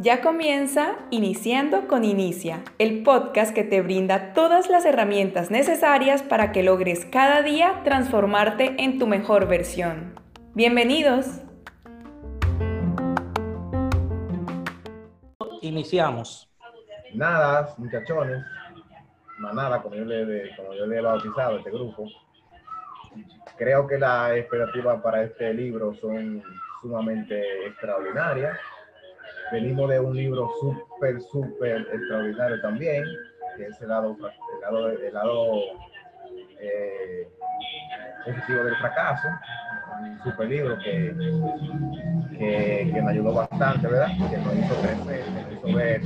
Ya comienza Iniciando con Inicia, el podcast que te brinda todas las herramientas necesarias para que logres cada día transformarte en tu mejor versión. Bienvenidos. Iniciamos. Nada, muchachones, manada, como yo le, como yo le he bautizado este grupo. Creo que las expectativas para este libro son sumamente extraordinarias venimos de un libro súper, súper extraordinario también, que es el lado, el lado, el lado eh, positivo del fracaso, un súper libro que, que, que, me ayudó bastante, ¿verdad? Que nos hizo crecer, que nos hizo ver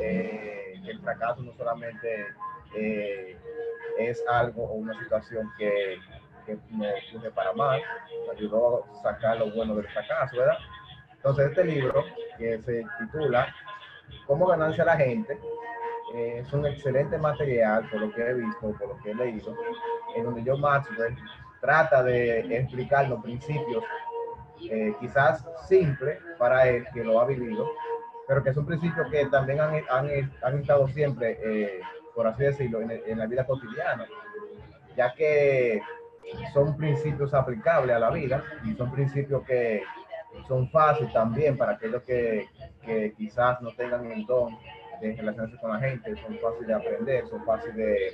eh, que el fracaso no solamente eh, es algo o una situación que, que nos puse para mal, nos ayudó a sacar lo bueno del fracaso, ¿verdad? Entonces, este libro, que se titula Cómo ganarse a la gente, eh, es un excelente material, por lo que he visto, por lo que he leído, en donde John Maxwell trata de explicar los principios, eh, quizás simples para él, que lo ha vivido, pero que son principios que también han, han, han estado siempre, eh, por así decirlo, en, en la vida cotidiana, ya que son principios aplicables a la vida y son principios que son fáciles también para aquellos que, que quizás no tengan el don de relacionarse con la gente, son fáciles de aprender, son fáciles de,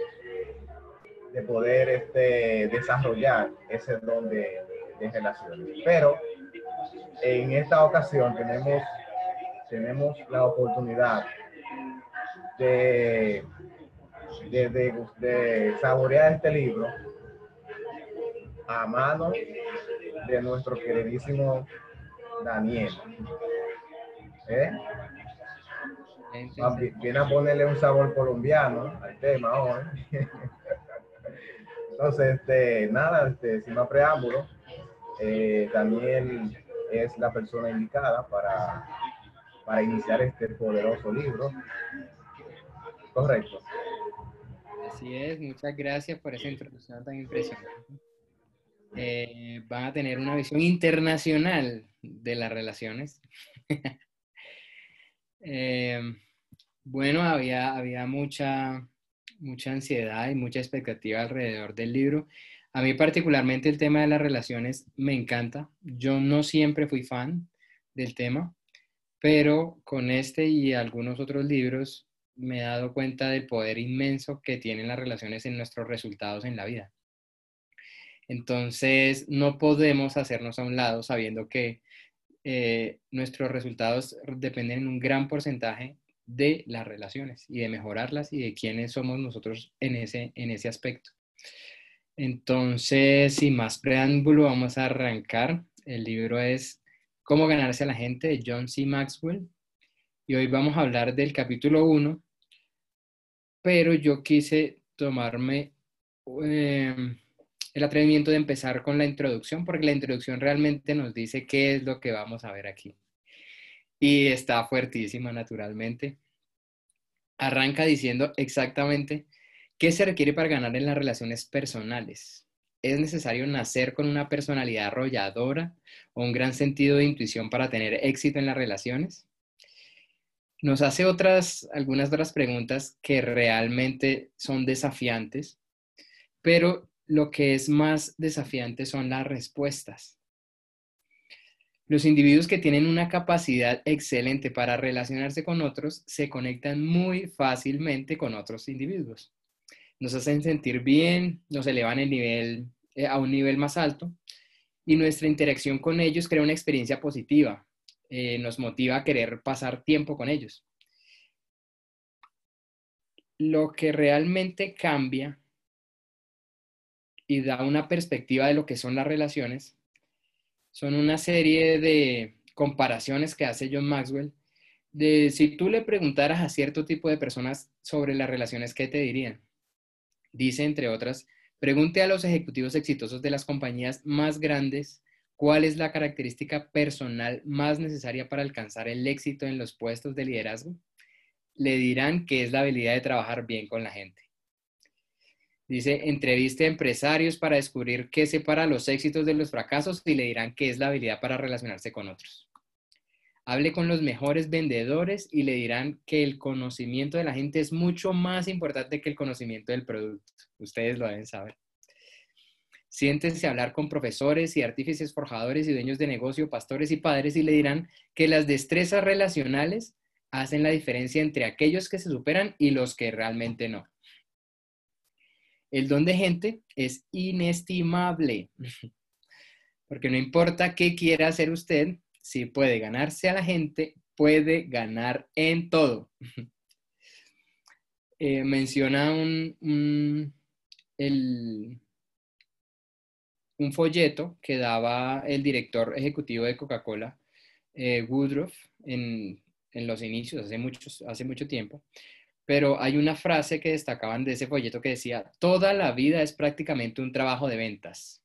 de poder este, desarrollar ese don de, de relaciones. Pero en esta ocasión tenemos, tenemos la oportunidad de, de, de, de saborear este libro a mano de nuestro queridísimo Daniel. ¿Eh? Viene a ponerle un sabor colombiano al tema hoy. Entonces, este, nada, este, sin más preámbulo, eh, Daniel es la persona indicada para, para iniciar este poderoso libro. Correcto. Así es, muchas gracias por esa introducción tan impresionante. Eh, van a tener una visión internacional de las relaciones. Eh, bueno, había, había mucha, mucha ansiedad y mucha expectativa alrededor del libro. A mí particularmente el tema de las relaciones me encanta. Yo no siempre fui fan del tema, pero con este y algunos otros libros me he dado cuenta del poder inmenso que tienen las relaciones en nuestros resultados en la vida. Entonces, no podemos hacernos a un lado sabiendo que eh, nuestros resultados dependen en un gran porcentaje de las relaciones y de mejorarlas y de quiénes somos nosotros en ese, en ese aspecto. Entonces, sin más preámbulo, vamos a arrancar. El libro es Cómo ganarse a la gente de John C. Maxwell. Y hoy vamos a hablar del capítulo 1, pero yo quise tomarme em, el atrevimiento de empezar con la introducción, porque la introducción realmente nos dice qué es lo que vamos a ver aquí. Y está fuertísima, naturalmente. Arranca diciendo exactamente qué se requiere para ganar en las relaciones personales. ¿Es necesario nacer con una personalidad arrolladora o un gran sentido de intuición para tener éxito en las relaciones? Nos hace otras, algunas otras preguntas que realmente son desafiantes, pero lo que es más desafiante son las respuestas. Los individuos que tienen una capacidad excelente para relacionarse con otros se conectan muy fácilmente con otros individuos. Nos hacen sentir bien, nos elevan el nivel eh, a un nivel más alto y nuestra interacción con ellos crea una experiencia positiva, eh, nos motiva a querer pasar tiempo con ellos. Lo que realmente cambia y da una perspectiva de lo que son las relaciones, son una serie de comparaciones que hace John Maxwell de si tú le preguntaras a cierto tipo de personas sobre las relaciones, ¿qué te dirían? Dice, entre otras, pregunte a los ejecutivos exitosos de las compañías más grandes cuál es la característica personal más necesaria para alcanzar el éxito en los puestos de liderazgo. Le dirán que es la habilidad de trabajar bien con la gente. Dice, entreviste a empresarios para descubrir qué separa los éxitos de los fracasos y le dirán qué es la habilidad para relacionarse con otros. Hable con los mejores vendedores y le dirán que el conocimiento de la gente es mucho más importante que el conocimiento del producto. Ustedes lo deben saber. Siéntense a hablar con profesores y artífices forjadores y dueños de negocio, pastores y padres y le dirán que las destrezas relacionales hacen la diferencia entre aquellos que se superan y los que realmente no. El don de gente es inestimable, porque no importa qué quiera hacer usted, si puede ganarse a la gente, puede ganar en todo. Eh, menciona un, un, folleto que daba el director ejecutivo de Coca-Cola, eh, Woodruff, en, en, los inicios, hace, muchos, hace mucho tiempo. Pero hay una frase que destacaban de ese folleto que decía, toda la vida es prácticamente un trabajo de ventas.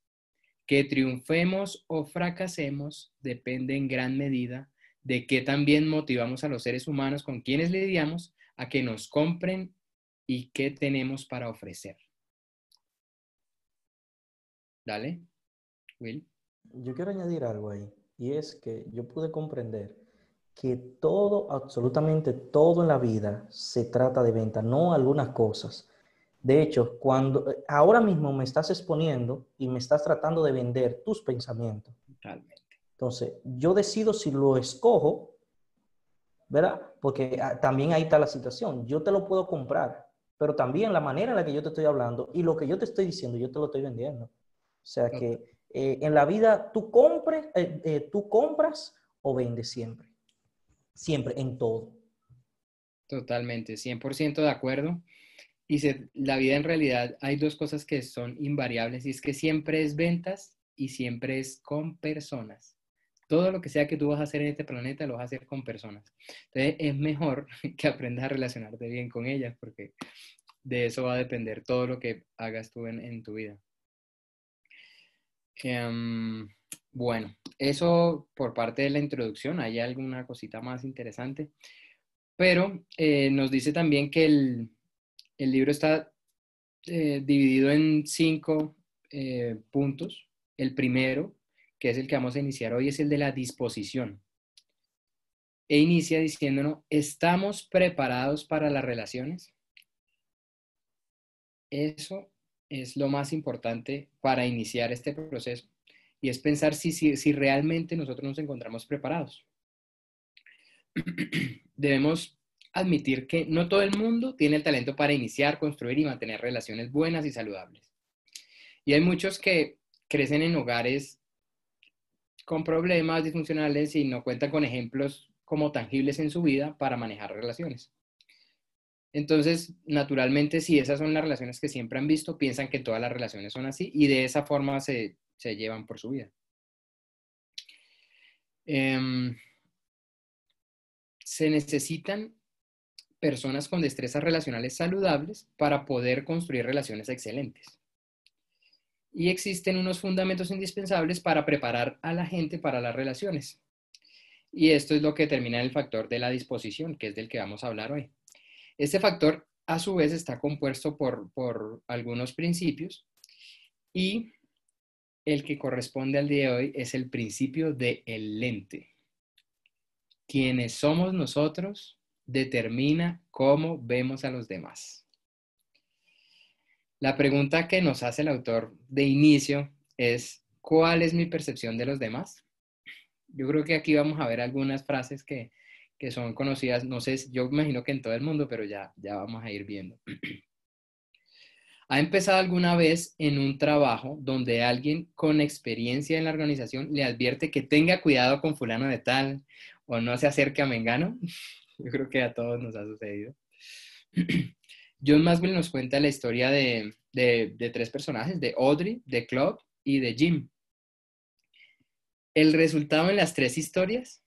Que triunfemos o fracasemos depende en gran medida de que también motivamos a los seres humanos con quienes lidiamos a que nos compren y qué tenemos para ofrecer. Dale, Will. Yo quiero añadir algo ahí, y es que yo pude comprender que todo, absolutamente todo en la vida se trata de venta, no algunas cosas. De hecho, cuando eh, ahora mismo me estás exponiendo y me estás tratando de vender tus pensamientos. Totalmente. Entonces, yo decido si lo escojo, ¿verdad? Porque ah, también ahí está la situación. Yo te lo puedo comprar, pero también la manera en la que yo te estoy hablando y lo que yo te estoy diciendo, yo te lo estoy vendiendo. O sea que eh, en la vida tú, compres, eh, tú compras o vendes siempre. Siempre, en todo. Totalmente, 100% de acuerdo. Y la vida en realidad hay dos cosas que son invariables y es que siempre es ventas y siempre es con personas. Todo lo que sea que tú vas a hacer en este planeta lo vas a hacer con personas. Entonces es mejor que aprendas a relacionarte bien con ellas porque de eso va a depender todo lo que hagas tú en, tu vida. Em, bueno, eso por parte de la introducción. ¿Hay alguna cosita más interesante? Pero eh, nos dice también que el, libro está eh, dividido en cinco eh, puntos. El primero, que es el que vamos a iniciar hoy, es el de la disposición. E inicia diciéndonos, ¿estamos preparados para las relaciones? Eso es lo más importante para iniciar este proceso y es pensar si, si, si realmente nosotros nos encontramos preparados. Debemos admitir que no todo el mundo tiene el talento para iniciar, construir y mantener relaciones buenas y saludables. Y hay muchos que crecen en hogares con problemas disfuncionales y no cuentan con ejemplos como tangibles en su vida para manejar relaciones. Entonces, naturalmente, si esas son las relaciones que siempre han visto, piensan que todas las relaciones son así y de esa forma se, llevan por su vida. Em, se necesitan personas con destrezas relacionales saludables para poder construir relaciones excelentes. Y existen unos fundamentos indispensables para preparar a la gente para las relaciones. Y esto es lo que determina el factor de la disposición, que es del que vamos a hablar hoy. Este factor, a su vez, está compuesto por, por algunos principios y el que corresponde al día de hoy es el principio de el lente. Quienes somos nosotros determina cómo vemos a los demás. La pregunta que nos hace el autor de inicio es, ¿cuál es mi percepción de los demás? Yo creo que aquí vamos a ver algunas frases que, son conocidas, no sé, yo imagino que en todo el mundo, pero ya, ya vamos a ir viendo. ¿Ha empezado alguna vez en un trabajo donde alguien con experiencia en la organización le advierte que tenga cuidado con fulano de tal o no se acerque a Mengano? Yo creo que a todos nos ha sucedido. John Maswell nos cuenta la historia de, tres personajes, de Audrey, de Claude y de Jim. El resultado en las tres historias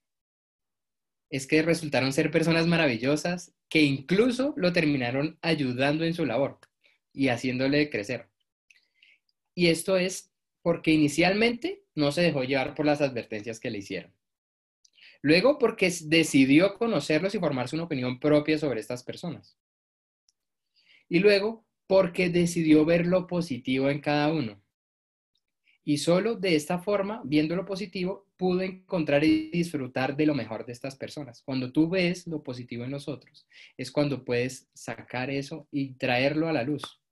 es que resultaron ser personas maravillosas que incluso lo terminaron ayudando en su labor y haciéndole crecer. Y esto es porque inicialmente no se dejó llevar por las advertencias que le hicieron. Luego, porque decidió conocerlos y formarse una opinión propia sobre estas personas. Y luego, porque decidió ver lo positivo en cada uno. Y solo de esta forma, viendo lo positivo, pudo encontrar y disfrutar de lo mejor de estas personas. Cuando tú ves lo positivo en los otros, es cuando puedes sacar eso y traerlo a la luz.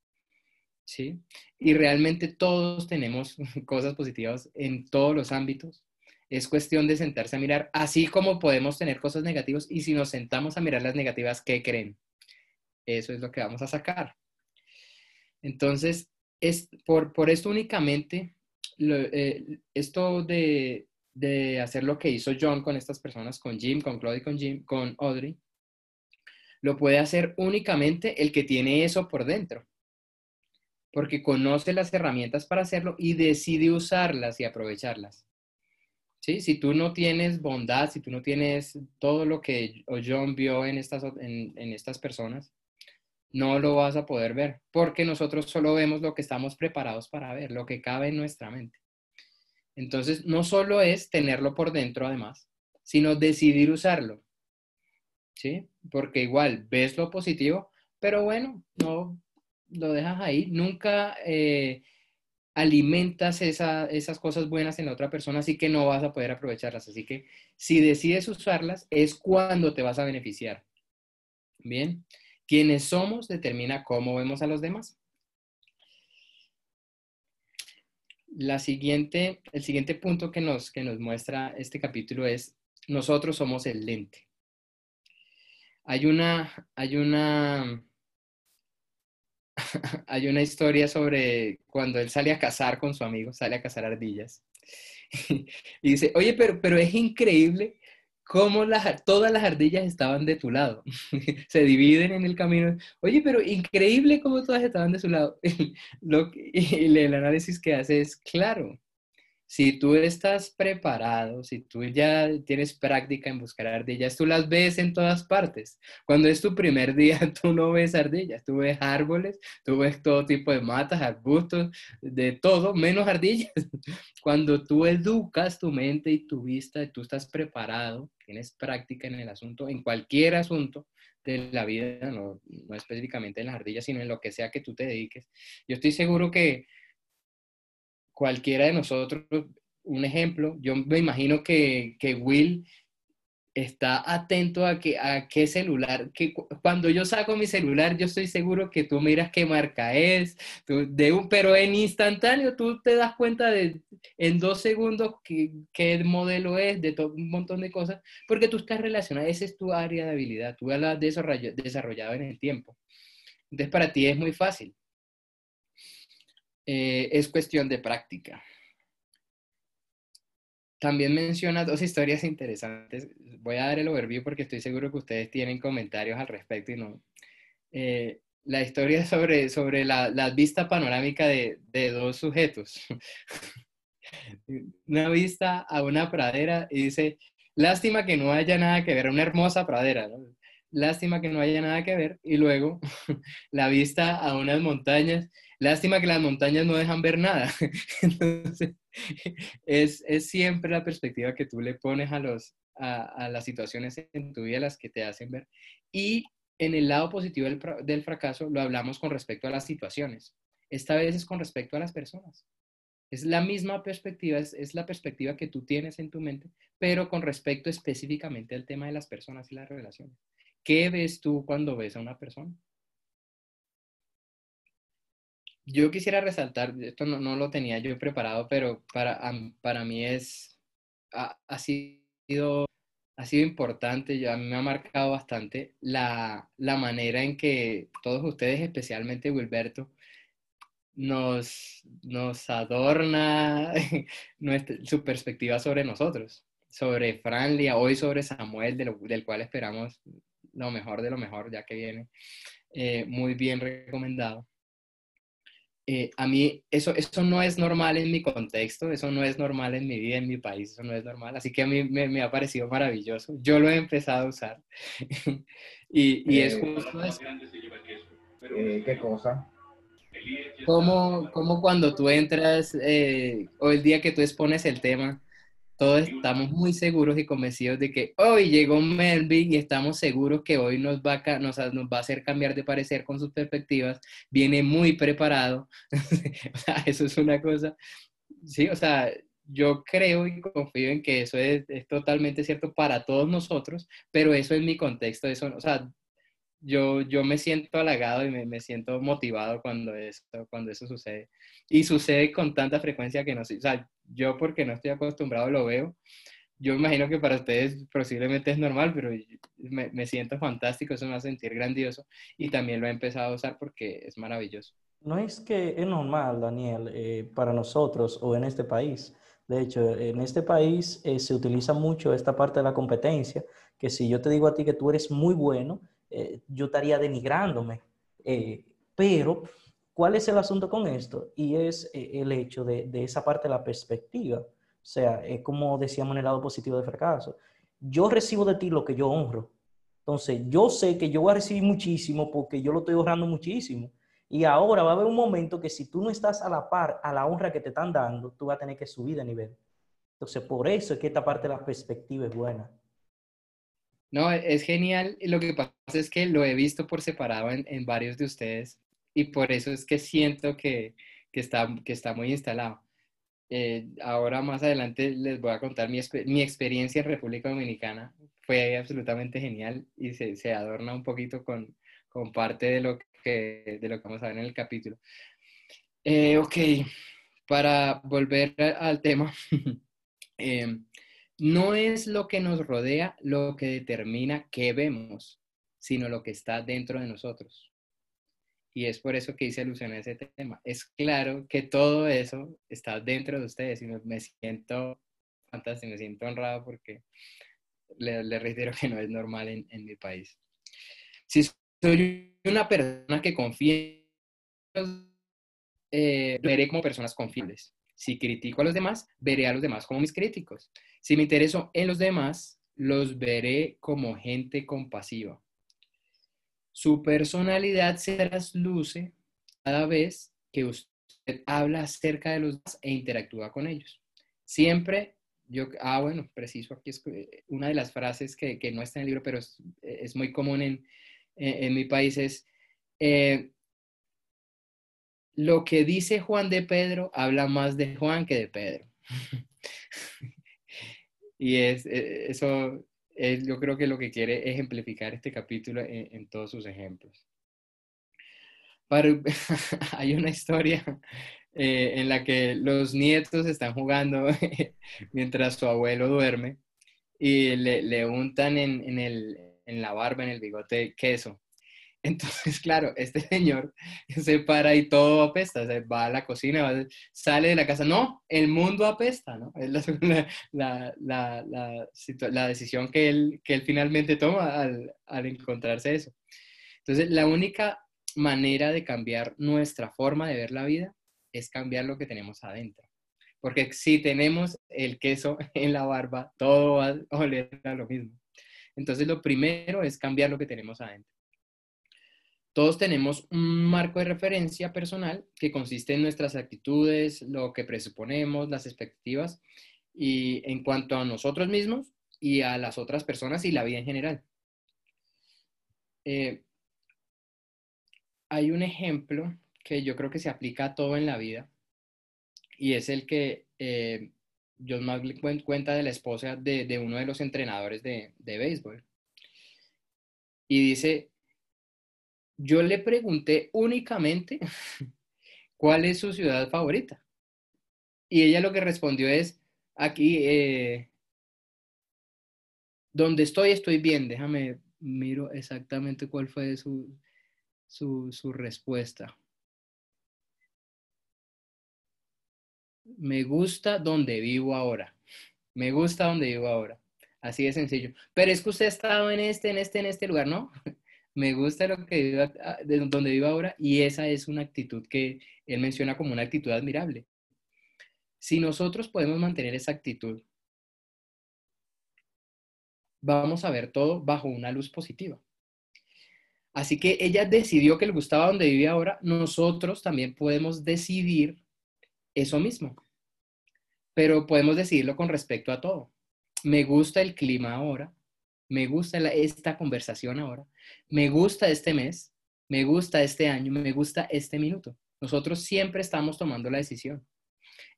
¿Sí? Y realmente todos tenemos cosas positivas en todos los ámbitos. Es cuestión de sentarse a mirar, así como podemos tener cosas negativas y si nos sentamos a mirar las negativas, ¿qué creen? Eso es lo que vamos a sacar. Entonces, es por, por esto únicamente eh, esto de, hacer lo que hizo John con estas personas, con Jim, con Claude con Jim, con Audrey, lo puede hacer únicamente el que tiene eso por dentro, porque conoce las herramientas para hacerlo y decide usarlas y aprovecharlas. ¿Sí? Si tú no tienes bondad, si tú no tienes todo lo que John vio en estas, en estas personas, no lo vas a poder ver, porque nosotros solo vemos lo que estamos preparados para ver, lo que cabe en nuestra mente. Entonces, no solo es tenerlo por dentro, además, sino decidir usarlo. ¿Sí? Porque igual ves lo positivo, pero bueno, no lo dejas ahí. Nunca eh, alimentas esas cosas buenas en la otra persona, así que no vas a poder aprovecharlas. Así que si decides usarlas, es cuando te vas a beneficiar. Bien. Quienes somos determina cómo vemos a los demás. La siguiente, el siguiente punto que nos, que nos muestra este capítulo es, nosotros somos el lente. Hay una, hay una, hay una historia sobre cuando él sale a cazar con su amigo, sale a cazar ardillas. y dice, oye, pero, pero es increíble cómo las, todas las ardillas estaban de tu lado. Se dividen en el camino. Oye, pero increíble cómo todas estaban de su lado. Lo, y el análisis que hace es, claro, si tú estás preparado, si tú ya tienes práctica en buscar ardillas, tú las ves en todas partes. Cuando es tu primer día, tú no ves ardillas, tú ves árboles, tú ves todo tipo de matas, arbustos, de todo, menos ardillas. Cuando tú educas tu mente y tu vista, tú estás preparado, tienes práctica en el asunto, en cualquier asunto de la vida, no, no específicamente en las ardillas, sino en lo que sea que tú te dediques. Yo estoy seguro que cualquiera de nosotros, un ejemplo, yo me imagino que, Will está atento a, que, a qué celular, que cuando yo saco mi celular, yo estoy seguro que tú miras qué marca es, de un, pero en instantáneo tú te das cuenta de en dos segundos qué, qué modelo es, de todo un montón de cosas, porque tú estás relacionado, esa es tu área de habilidad, tú la has desarrollado en el tiempo. Entonces para ti es muy fácil. Eh, es cuestión de práctica. También menciona dos historias interesantes. Voy a dar el overview porque estoy seguro que ustedes tienen comentarios al respecto y no. Eh, la historia sobre, sobre la, vista panorámica de, dos sujetos. una vista a una pradera y dice, lástima que no haya nada que ver, una hermosa pradera, lástima que no haya nada que ver. Y luego la vista a unas montañas Lástima que las montañas no dejan ver nada. Entonces, es, siempre la perspectiva que tú le pones a, los, a, las situaciones en tu vida las que te hacen ver. Y en el lado positivo del, del fracaso lo hablamos con respecto a las situaciones. Esta vez es con respecto a las personas. Es la misma perspectiva, es, es, la perspectiva que tú tienes en tu mente, pero con respecto específicamente al tema de las personas y las relaciones. ¿Qué ves tú cuando ves a una persona? Yo quisiera resaltar, esto no, lo tenía yo preparado, pero para, para mí es, ha, sido, ha sido importante, a mí me ha marcado bastante la, manera en que todos ustedes, especialmente Wilberto, nos, nos adorna su perspectiva sobre nosotros, sobre Franlia, hoy sobre Samuel, del cual esperamos lo mejor de lo mejor, ya que viene eh, muy bien recomendado. Eh, a mí eso, eso no es normal en mi contexto, eso no es normal en mi vida, en mi país, eso no es normal. Así que a mí me, ha parecido maravilloso. Yo lo he empezado a usar. y, y es eh, justo eso. Eh, ¿Qué cosa? Como, como cuando tú entras, o el día que tú expones el tema, todos estamos muy seguros y convencidos de que hoy llegó Melvin y estamos seguros que hoy nos va, a, nos, nos va a hacer cambiar de parecer con sus perspectivas, viene muy preparado. o sea, eso es una cosa, sí, o sea, yo creo y confío en que eso es, es, totalmente cierto para todos nosotros, pero eso es mi contexto, eso, o sea, yo, yo me siento halagado y me, me, siento motivado cuando eso, cuando eso sucede. Y sucede con tanta frecuencia que no sé, o sea, yo porque no estoy acostumbrado lo veo. Yo imagino que para ustedes posiblemente es normal, pero me, siento fantástico, eso me hace sentir grandioso y también lo he empezado a usar porque es maravilloso. No es que es normal, Daniel, eh, para nosotros o en este país. De hecho, en este país eh, se utiliza mucho esta parte de la competencia, que si yo te digo a ti que tú eres muy bueno, eh, yo estaría denigrándome. Eh, pero, ¿cuál es el asunto con esto? Y es eh, el hecho de, de, esa parte de la perspectiva. O sea, es como decíamos en el lado positivo de fracaso. Yo recibo de ti lo que yo honro. Entonces, yo sé que yo voy a recibir muchísimo porque yo lo estoy honrando muchísimo. Y ahora va a haber un momento que si tú no estás a la par, a la honra que te están dando, tú vas a tener que subir de nivel. Entonces, por eso es que esta parte de la perspectiva es buena. No, es genial. Lo que pasa es que lo he visto por separado en, en varios de ustedes y por eso es que siento que, que, está, que está muy instalado. Eh, ahora más adelante les voy a contar mi, mi, experiencia en República Dominicana. Fue absolutamente genial y se, se adorna un poquito con, con, parte de lo, que, de lo que vamos a ver en el capítulo. Eh, ok, para volver al tema. eh, no es lo que nos rodea lo que determina qué vemos, sino lo que está dentro de nosotros. Y es por eso que hice alusión a ese tema. Es claro que todo eso está dentro de ustedes y me siento fantástico, me siento honrado porque le, reitero que no es normal en, en, mi país. Si soy una persona que confía, eh, veré como personas confiables. Si critico a los demás, veré a los demás como mis críticos. Si me intereso en los demás, los veré como gente compasiva. Su personalidad se trasluce cada vez que usted habla acerca de los demás e interactúa con ellos. Siempre, yo, ah, bueno, preciso, aquí es una de las frases que, que no está en el libro, pero es, es muy común en, en, en, mi país, es, eh, lo que dice Juan de Pedro habla más de Juan que de Pedro. Y es, e, eso es, yo creo que lo que quiere ejemplificar este capítulo en, todos sus ejemplos. Hay una historia eh, en la que los nietos están jugando mientras su abuelo duerme y le, le untan en, en, el, en la barba, en el bigote, queso. Entonces, claro, este señor se para y todo apesta, se va a la cocina, sale de la casa, no, el mundo apesta, ¿no? Es la, decisión que él, que él finalmente toma al, al, encontrarse eso. Entonces, la única manera de cambiar nuestra forma de ver la vida es cambiar lo que tenemos adentro. Porque si tenemos el queso en la barba, todo va a oler a lo mismo. Entonces, lo primero es cambiar lo que tenemos adentro. Todos tenemos un marco de referencia personal que consiste en nuestras actitudes, lo que presuponemos, las expectativas y en cuanto a nosotros mismos y a las otras personas y la vida en general. Eh, hay un ejemplo que yo creo que se aplica a todo en la vida y es el que eh, John Magley cuenta de la esposa de, de uno de los entrenadores de, de béisbol. Y dice, yo le pregunté únicamente cuál es su ciudad favorita. Y ella lo que respondió es, aquí, eh, donde estoy, estoy bien. Déjame, miro exactamente cuál fue su, su, su respuesta. Me gusta donde vivo ahora. Me gusta donde vivo ahora. Así de sencillo. Pero es que usted ha estado en este, en este, en este lugar, ¿no? Me gusta lo que vivo, de donde vivo ahora y esa es una actitud que él menciona como una actitud admirable. Si nosotros podemos mantener esa actitud, vamos a ver todo bajo una luz positiva. Así que ella decidió que le gustaba donde vive ahora, nosotros también podemos decidir eso mismo. pero podemos decirlo con respecto a todo. Me gusta el clima ahora, me gusta esta conversación ahora, me gusta este mes, me gusta este año, me gusta este minuto. Nosotros siempre estamos tomando la decisión.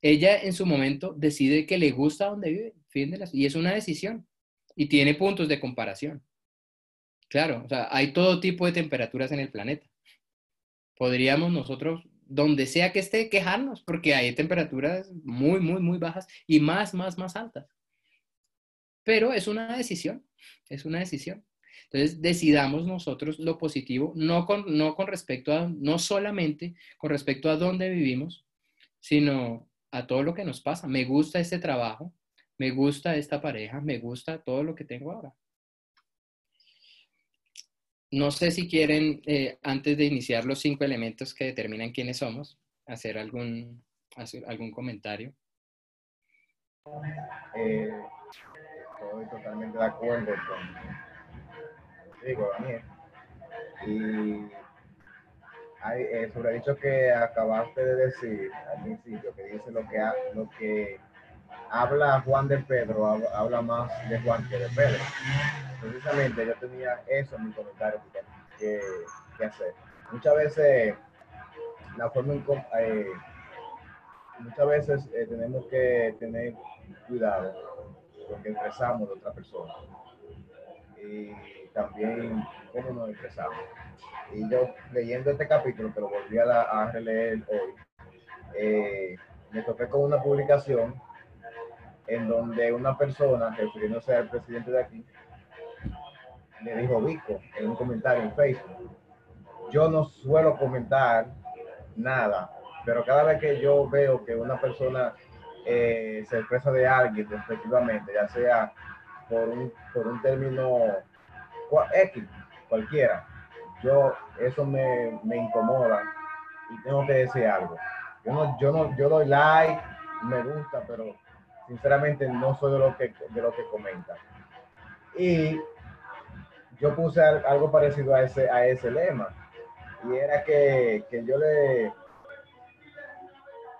Ella en su momento decide que le gusta donde vive, fin y es una decisión y tiene puntos de comparación. Claro, o sea, hay todo tipo de temperaturas en el planeta. Podríamos nosotros, donde sea que esté, quejarnos, porque hay temperaturas muy, muy, muy bajas y más, más, más altas. Pero es una decisión, es una decisión. Entonces, decidamos nosotros lo positivo, no con, no con respecto a, no solamente con respecto a dónde vivimos, sino a todo lo que nos pasa. Me gusta este trabajo, me gusta esta pareja, me gusta todo lo que tengo ahora. No sé si quieren, eh, antes de iniciar los cinco elementos que determinan quiénes somos, hacer algún, hacer algún comentario. Eh, estoy totalmente de acuerdo con digo, Daniel. Y hay, eh, sobre el dicho que acabaste de decir al principio, que dice lo que, lo que habla Juan de Pedro, habla más de Juan que de Pedro. Precisamente yo tenía eso en mi comentario que, que hacer. Muchas veces la forma eh, muchas veces eh, tenemos que tener cuidado porque expresamos de otra persona y también cómo nos expresamos. Y yo leyendo este capítulo, que lo volví a, a releer hoy, eh, me topé con una publicación en donde una persona, refiriéndose al presidente de aquí, le dijo Vico en un comentario en Facebook. Yo no suelo comentar nada, pero cada vez que yo veo que una persona eh, se expresa de alguien respectivamente, ya sea por un, por un término X, cualquiera, yo eso me, me incomoda y tengo que decir algo. Yo no, yo no, yo doy like, me gusta, pero sinceramente no soy de lo que, de lo que comenta. Y yo puse algo parecido a ese, a ese lema. Y era que, que yo le,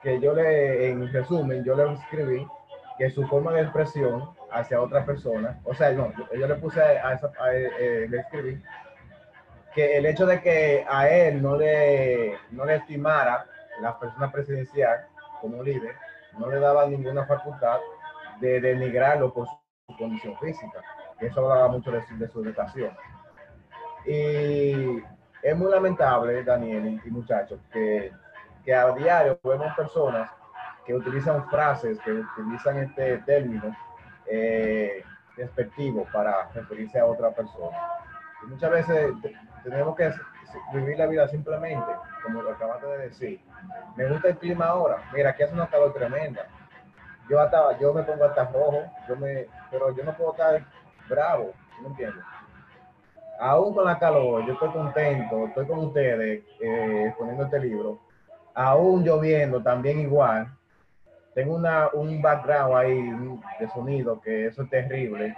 que yo le, en resumen, yo le escribí que su forma de expresión hacia otra persona, o sea, no, yo, le puse a, esa, eh, le escribí que el hecho de que a él no le, no le estimara la persona presidencial como líder, no le daba ninguna facultad de denigrarlo por su condición física. Eso hablaba mucho de su, educación. Y es muy lamentable, Daniel y muchachos, que, que a diario vemos personas que utilizan frases, que utilizan este término eh, despectivo para referirse a otra persona. Muchas veces tenemos que vivir la vida simplemente, como lo acabaste de decir. Me gusta el clima ahora. Mira, aquí hace una calor tremenda. Yo, hasta, yo me pongo hasta rojo, yo me, pero yo no puedo estar bravo, ¿no entiendes? Aún con la calor, yo estoy contento, estoy con ustedes eh, poniendo este libro. Aún lloviendo, también igual. Tengo una, un background ahí de sonido que eso es terrible.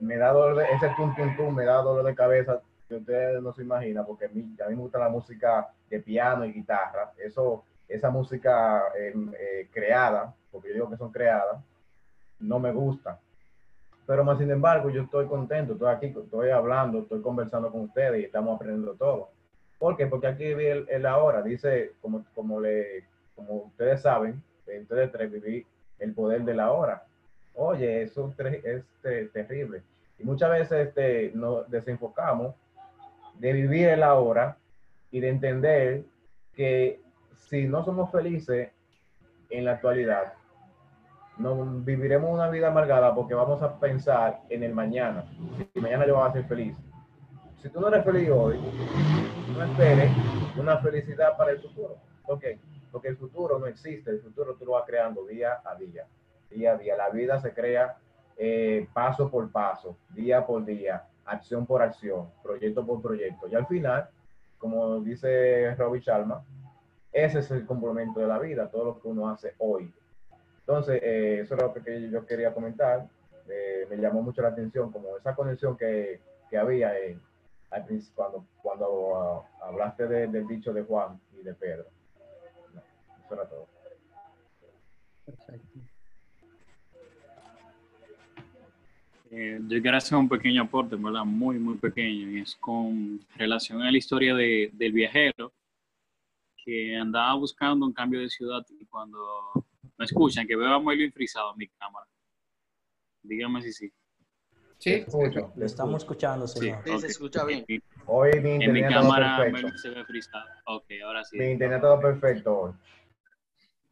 Me, da dolor de, ese tum tum tum me da dolor de cabeza que ustedes no se imaginan, porque a mí, a mí me gusta la música de piano y guitarra. Eso, esa música em, eh, creada, porque yo digo que son creadas, no me gusta. Pero más sin embargo, yo estoy contento, estoy aquí, estoy hablando, estoy conversando con ustedes y estamos aprendiendo todo. ¿Por qué? Porque aquí viví el, el ahora, dice, como, como, le, como ustedes saben, ustedes tres viví el poder de la hora. Oye, eso es, es terrible. Y muchas veces este, nos desenfocamos de vivir el ahora y de entender que si no somos felices en la actualidad, no viviremos una vida amargada porque vamos a pensar en el mañana. Si mañana yo voy a ser feliz. Si tú no eres feliz hoy, no esperes una felicidad para el futuro. ¿Por qué? Porque el futuro no existe, el futuro tú lo vas creando día a día, día a día. La vida se crea eh, paso por paso, día por día acción por acción, proyecto por proyecto. Y al final, como dice Robbie Chalma, ese es el complemento de la vida, todo lo que uno hace hoy. Entonces, eh, eso es lo que yo quería comentar. Eh, me llamó mucho la atención, como esa conexión que, que había al principio, cuando, cuando ah, hablaste de, del dicho de Juan y de Pedro. No, eso era todo. Perfecto. Eh, yo quiero hacer un pequeño aporte, ¿verdad? Muy, muy pequeño, y es con relación a la historia de, del viajero que andaba buscando un cambio de ciudad y cuando me escuchan, que veo a Moelio frisado en mi cámara. Díganme si sí. Sí, Escucho. Lo estamos escuchando, señor. Sí, se escucha bien. Hoy mi En mi internet todo cámara perfecto. Se ve frisado. Ok, ahora sí. Mi internet todo perfecto hoy.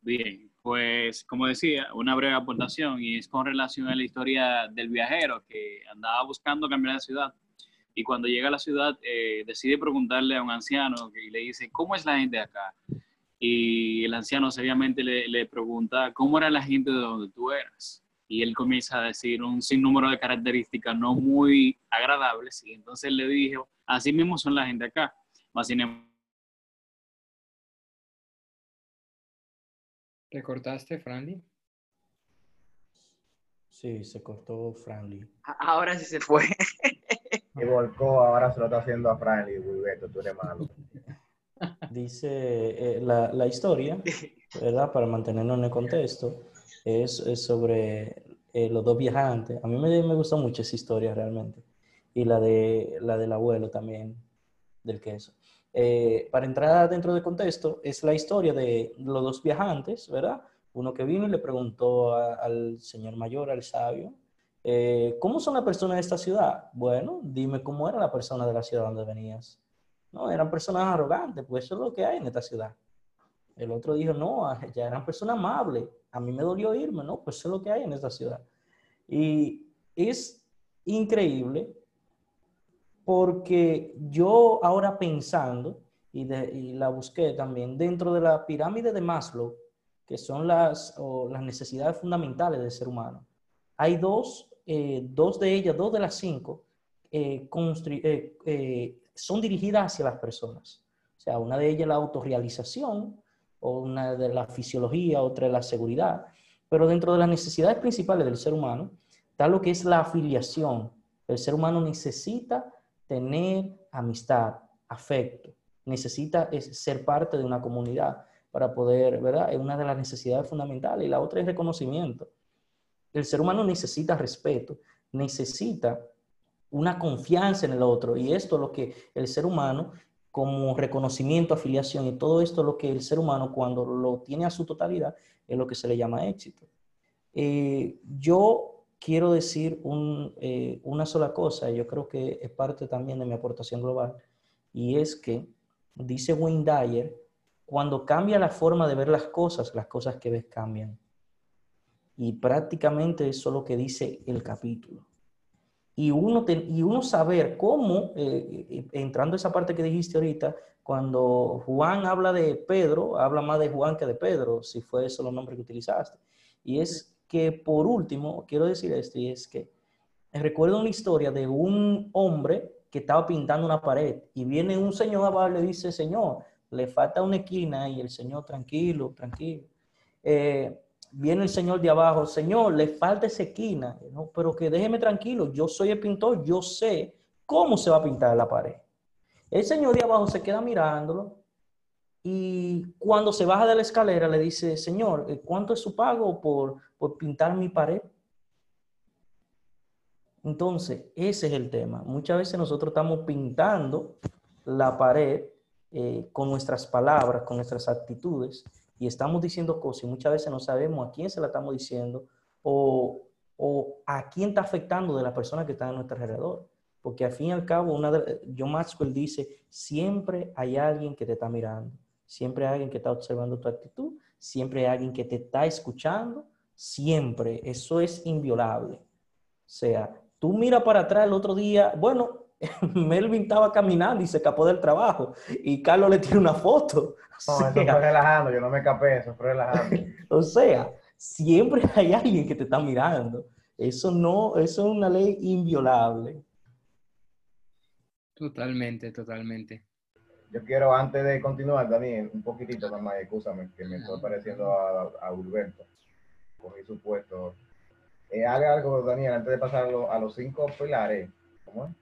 Bien, pues como decía, una breve aportación y es con relación a la historia del viajero que andaba buscando cambiar de ciudad y cuando llega a la ciudad eh, decide preguntarle a un anciano y le dice, ¿cómo es la gente acá? Y el anciano seriamente le, le pregunta, ¿cómo era la gente de donde tú eras? Y él comienza a decir un sinnúmero de características no muy agradables y entonces le dijo, así mismo son la gente acá. Más sin em- ¿Te cortaste, Frandy? Sí, se cortó Franly. Ahora sí se fue. Y volcó, ahora se lo está haciendo a Franklin. Wilberto, tú eres malo. Dice eh, la, la historia, ¿verdad? Para mantenernos en el contexto, es, sobre eh, los dos viajantes. A mí me, me gustó mucho esa historia realmente. Y la, de, la del abuelo también, del queso. Eh, para entrar dentro del contexto, es la historia de los dos viajantes, ¿verdad? Uno que vino y le preguntó al señor mayor, al sabio, eh, ¿cómo son las personas de esta ciudad? Bueno, dime cómo era la persona de la ciudad donde venías. No, eran personas arrogantes, pues eso es lo que hay en esta ciudad. El otro dijo, no, ya eran personas amables. A mí me dolió irme, no, pues es lo que hay en esta ciudad. Y es increíble porque yo ahora pensando, y, de- y la busqué también, dentro de la pirámide de Maslow, que son las, o las necesidades fundamentales del ser humano, hay dos, eh, dos de ellas, dos de las cinco, eh, eh, eh, son dirigidas hacia las personas. O sea, una de ellas es la autorrealización, o una de la fisiología, otra es la seguridad. Pero dentro de las necesidades principales del ser humano está lo que es la afiliación. El ser humano necesita tener amistad, afecto, necesita es- ser parte de una comunidad para poder, ¿verdad? Es una de las necesidades fundamentales. Y la otra es reconocimiento. El ser humano necesita respeto, necesita una confianza en el otro. Y esto es lo que el ser humano, como reconocimiento, afiliación y todo esto, lo que el ser humano cuando lo tiene a su totalidad, es lo que se le llama éxito. Eh, yo quiero decir eh, una sola cosa, yo creo que es parte también de mi aportación global, y es que, dice Wayne Dyer, cuando cambia la forma de ver las cosas, las cosas que ves cambian. Y prácticamente eso es lo que dice el capítulo y uno, y uno saber cómo, eh, eh, entrando a esa parte que dijiste ahorita, cuando Juan habla de Pedro, habla más de Juan que de Pedro, si fue eso los nombres que utilizaste. Y es que, por último, quiero decir esto, y es que recuerdo una historia de un hombre que estaba pintando una pared y viene un señor abajo y le dice, señor, le falta una esquina y el señor, tranquilo, tranquilo. Eh, viene el señor de abajo, señor, le falta esa esquina, no, pero que déjeme tranquilo, yo soy el pintor, yo sé cómo se va a pintar la pared. El señor de abajo se queda mirándolo y cuando se baja de la escalera le dice, señor, eh, ¿cuánto es su pago por, por pintar mi pared? Entonces, ese es el tema. Muchas veces nosotros estamos pintando la pared eh, con nuestras palabras, con nuestras actitudes, y estamos diciendo cosas y muchas veces no sabemos a quién se la estamos diciendo o, o a quién está afectando de la persona que está a nuestro alrededor. Porque al fin y al cabo, una de, John Maxwell dice, siempre hay alguien que te está mirando, siempre hay alguien que está observando tu actitud, siempre hay alguien que te está escuchando, siempre, eso es inviolable. O sea, tú mira para atrás el otro día, bueno, Melvin estaba caminando y se escapó del trabajo y Carlos le tiene una foto. No, O eso fue relajando, yo no me escapé, eso fue relajando. o sea, siempre hay alguien que te está mirando. Eso no, eso es una ley inviolable. Totalmente, totalmente. Yo quiero, antes de continuar, Daniel, un poquitito nada más, escúchame, que me estoy pareciendo a, a Gilberto. Cogí su puesto. Eh, haga algo, Daniel, antes de pasar a, lo- a los cinco pilares. ¿Cómo es?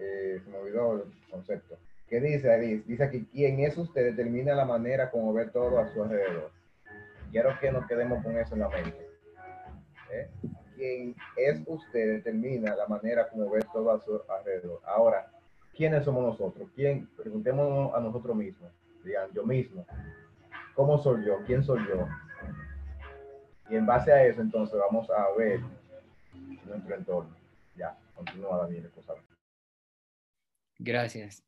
Eh, se me olvidó el concepto. ¿Qué dice ahí? Dice aquí, ¿quién es usted? Determina la manera como ve todo a su alrededor. Quiero que nos quedemos con eso en la mente. ¿Eh? quien es usted determina la manera como ve todo a su alrededor. Ahora, ¿quiénes somos nosotros? ¿Quién? Preguntémonos a nosotros mismos. Digan, yo mismo. ¿Cómo soy yo? ¿Quién soy yo? Y en base a eso, entonces, vamos a ver nuestro entorno. Ya, continúa Daniel. Gracias.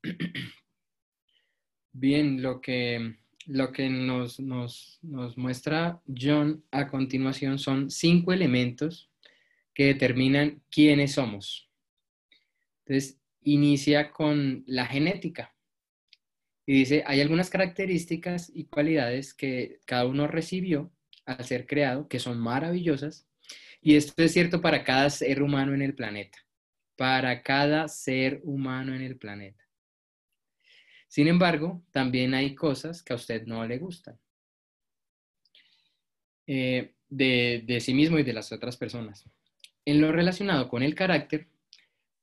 Bien, lo que, lo que nos, nos, nos muestra John a continuación son cinco elementos que determinan quiénes somos. Entonces, inicia con la genética. Y dice, hay algunas características y cualidades que cada uno recibió al ser creado, que son maravillosas. Y esto es cierto para cada ser humano en el planeta. Para cada ser humano en el planeta. Sin embargo, también hay cosas que a usted no le gustan. Eh, de, de sí mismo y de las otras personas. En lo relacionado con el carácter,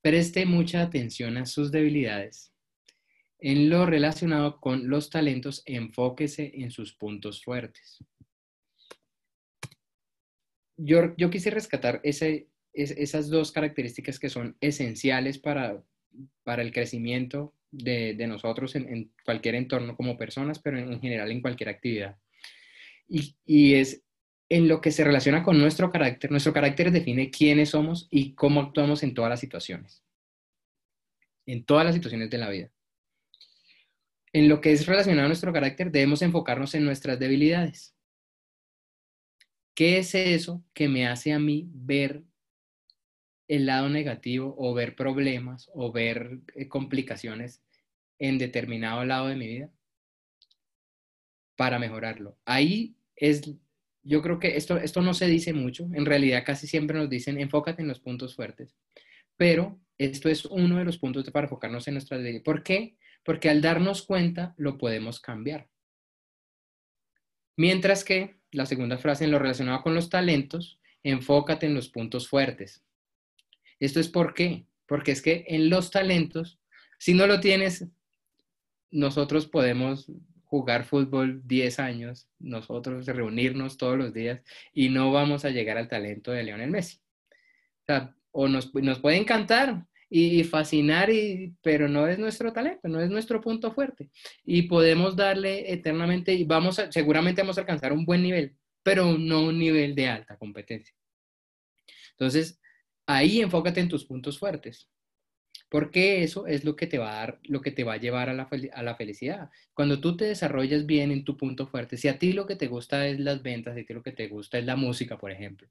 preste mucha atención a sus debilidades. En lo relacionado con los talentos, enfóquese en sus puntos fuertes. Yo, yo quise rescatar ese, esas dos características que son esenciales para, para el crecimiento de, de nosotros en, en, cualquier entorno como personas, pero en, en general en cualquier actividad. Y, y, es en lo que se relaciona con nuestro carácter. Nuestro carácter define quiénes somos y cómo actuamos en todas las situaciones. En todas las situaciones de la vida. En lo que es relacionado a nuestro carácter, debemos enfocarnos en nuestras debilidades. ¿Qué es eso que me hace a mí ver el lado negativo o ver problemas o ver eh, complicaciones en determinado lado de mi vida? Para mejorarlo. Ahí es yo creo que esto, esto no se dice mucho, en realidad casi siempre nos dicen enfócate en los puntos fuertes, pero esto es uno de los puntos para enfocarnos en nuestra debilidad. ¿Por qué? Porque al darnos cuenta lo podemos cambiar. Mientras que la segunda frase en lo relacionado con los talentos, enfócate en los puntos fuertes. Esto es por qué, porque es que en los talentos, si no lo tienes, nosotros podemos jugar fútbol 10 años, nosotros reunirnos todos los días y no vamos a llegar al talento de Lionel Messi. O, sea, o nos, nos, puede encantar y fascinar, y, pero no es nuestro talento, no es nuestro punto fuerte. Y podemos darle eternamente, y vamos a, seguramente vamos a alcanzar un buen nivel, pero no un nivel de alta competencia. Entonces, ahí enfócate en tus puntos fuertes porque eso es lo que te va a dar, lo que te va a llevar a la, a la, felicidad. Cuando tú te desarrollas bien en tu punto fuerte, si a ti lo que te gusta es las ventas, si a ti lo que te gusta es la música, por ejemplo,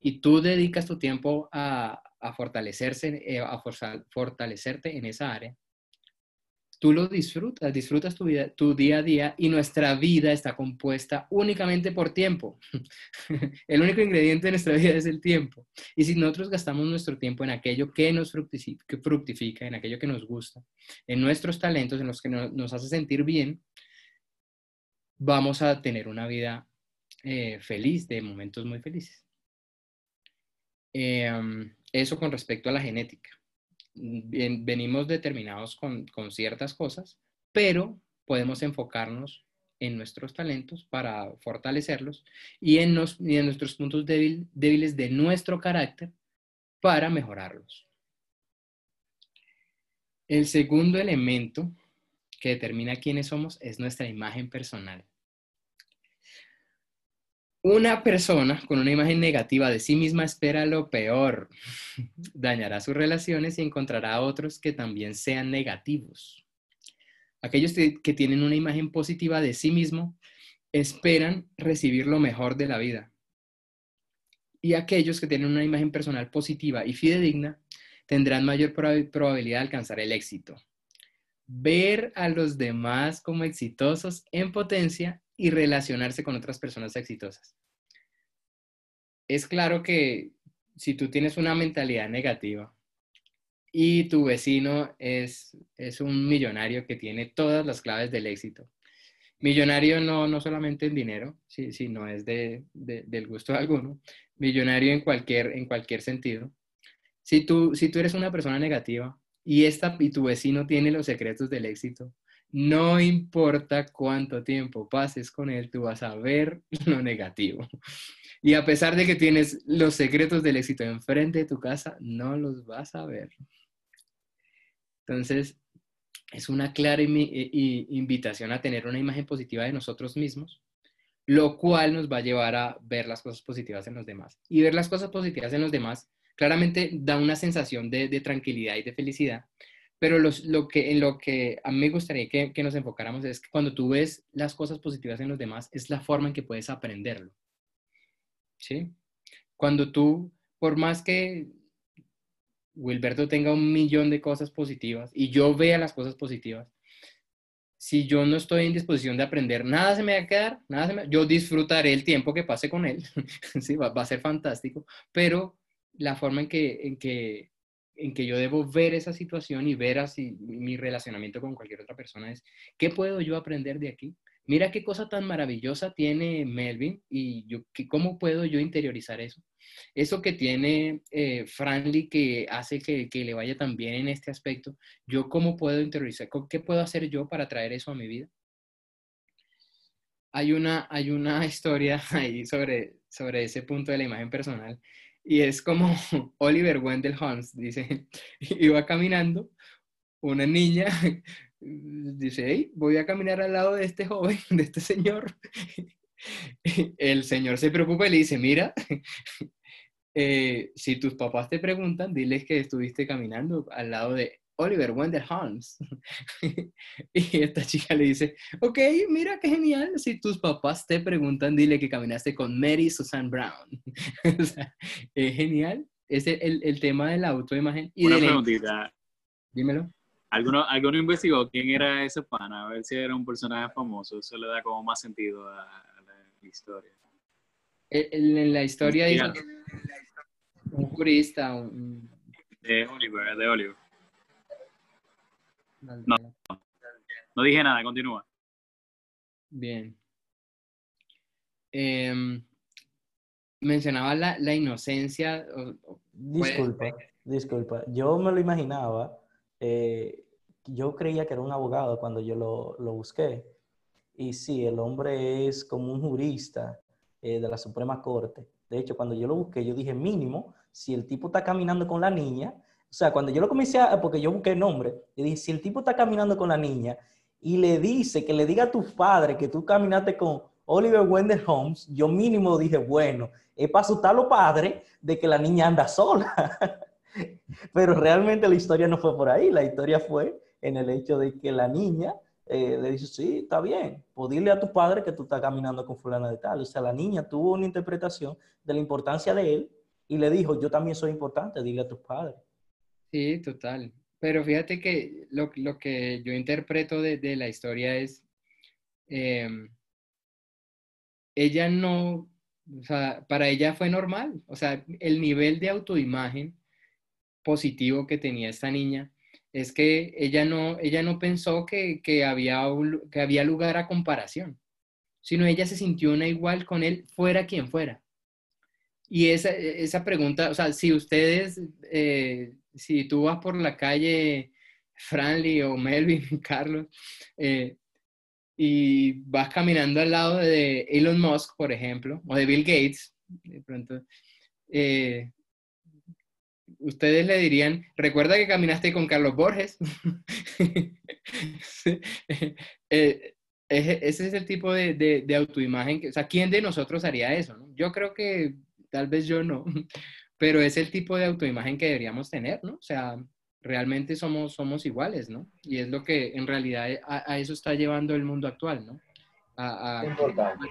y tú dedicas tu tiempo a, a fortalecerse, eh, a fortalecerte en esa área, tú lo disfrutas, disfrutas tu, vida, tu día a día y nuestra vida está compuesta únicamente por tiempo. el único ingrediente de nuestra vida es el tiempo. Y si nosotros gastamos nuestro tiempo en aquello que nos fructifica, en aquello que nos gusta, en nuestros talentos, en los que nos, hace sentir bien, vamos a tener una vida eh, feliz, de momentos muy felices. Eh, eso con respecto a la genética venimos determinados con, con ciertas cosas, pero podemos enfocarnos en nuestros talentos para fortalecerlos y en, y en nuestros puntos débil, débiles de nuestro carácter para mejorarlos. El segundo elemento que determina quiénes somos es nuestra imagen personal. Una persona con una imagen negativa de sí misma espera lo peor. Dañará sus relaciones y encontrará a otros que también sean negativos. Aquellos que tienen una imagen positiva de sí mismo esperan recibir lo mejor de la vida. Y aquellos que tienen una imagen personal positiva y fidedigna tendrán mayor probabilidad de alcanzar el éxito. Ver a los demás como exitosos en potencia y relacionarse con otras personas exitosas. Es claro que si tú tienes una mentalidad negativa y tu vecino es, es un millonario que tiene todas las claves del éxito, millonario no, no solamente en dinero, si, no es de, de, del gusto de alguno, millonario en cualquier, en cualquier sentido. Si tú, si tú eres una persona negativa y, esta, y tu vecino tiene los secretos del éxito, no importa cuánto tiempo pases con él, tú vas a ver lo negativo. Y a pesar de que tienes los secretos del éxito enfrente de tu casa, no los vas a ver. Entonces, es una clara invitación a tener una imagen positiva de nosotros mismos, lo cual nos va a llevar a ver las cosas positivas en los demás. Y ver las cosas positivas en los demás claramente da una sensación de, tranquilidad y de felicidad, pero lo que, en lo que a mí me gustaría que, que nos enfocáramos es que cuando tú ves las cosas positivas en los demás, es la forma en que puedes aprenderlo. ¿Sí? Cuando tú, por más que Wilberto tenga un millón de cosas positivas y yo vea las cosas positivas, si yo no estoy en disposición de aprender, nada se me va a quedar, nada se yo disfrutaré el tiempo que pase con él, sí, va, a ser fantástico, pero la forma en que, en, que, en que yo debo ver esa situación y ver así mi relacionamiento con cualquier otra persona es, ¿qué puedo yo aprender de aquí? Mira qué cosa tan maravillosa tiene Melvin y yo, cómo puedo yo interiorizar eso. Eso que tiene eh, Franly que hace que, que, le vaya tan bien en este aspecto, yo cómo puedo interiorizar, qué puedo hacer yo para traer eso a mi vida. Hay una, hay una historia ahí sobre, sobre ese punto de la imagen personal y es como Oliver Wendell Holmes dice, iba caminando una niña dice, hey, voy a caminar al lado de este joven, de este señor. El señor se preocupa y le dice, mira, eh, si tus papás te preguntan, diles que estuviste caminando al lado de Oliver Wendell Holmes. y esta chica le dice, ok, mira qué genial, si tus papás te preguntan, dile que caminaste con Mary Susan Brown. es genial. Es el, el, tema de la autoimagen. Y Una preguntita. Dímelo. ¿Alguno, ¿Alguno investigó quién era ese pana? A ver si era un personaje famoso. Eso le da como más sentido a, la, historia. En, la historia dice un jurista. De Oliver, de Oliver. No, no dije nada, continúa. Bien. Em, mencionaba la, la inocencia. disculpa, disculpa. Yo me lo imaginaba eh, yo creía que era un abogado cuando yo lo, lo, busqué. Y sí, el hombre es como un jurista eh, de la Suprema Corte. De hecho, cuando yo lo busqué, yo dije mínimo, si el tipo está caminando con la niña, o sea, cuando yo lo comencé a, porque yo busqué nombre, y dije, si el tipo está caminando con la niña y le dice que le diga a tu padre que tú caminaste con Oliver Wendell Holmes, yo mínimo dije, bueno, es para asustar a los padres de que la niña anda sola. Pero realmente la historia no fue por ahí, la historia fue en el hecho de que la niña eh, le dice, sí, está bien, pues dile a tu padre que tú estás caminando con fulana de tal. O sea, la niña tuvo una interpretación de la importancia de él y le dijo, yo también soy importante, dile a tus padres. Sí, total. Pero fíjate que lo, lo que yo interpreto de, de la historia es, em, ella no, o sea, para ella fue normal. O sea, el nivel de autoimagen positivo que tenía esta niña es que ella no, ella no pensó que, había que había lugar a comparación, sino ella se sintió una igual con él, fuera quien fuera. Y esa, esa pregunta, o sea, si ustedes, eh, si tú vas por la calle Franly o Melvin, Carlos, eh, y vas caminando al lado de Elon Musk, por ejemplo, o de Bill Gates, de pronto, eh, ustedes le dirían, recuerda que caminaste con Carlos Borges. Eh, ese es el tipo de, autoimagen, que, o sea, ¿quién de nosotros haría eso? Yo creo que tal vez yo no, pero es el tipo de autoimagen que deberíamos tener, ¿no? O sea, realmente somos, somos iguales, ¿no? Y es lo que en realidad a, eso está llevando el mundo actual, ¿no? A, Importante.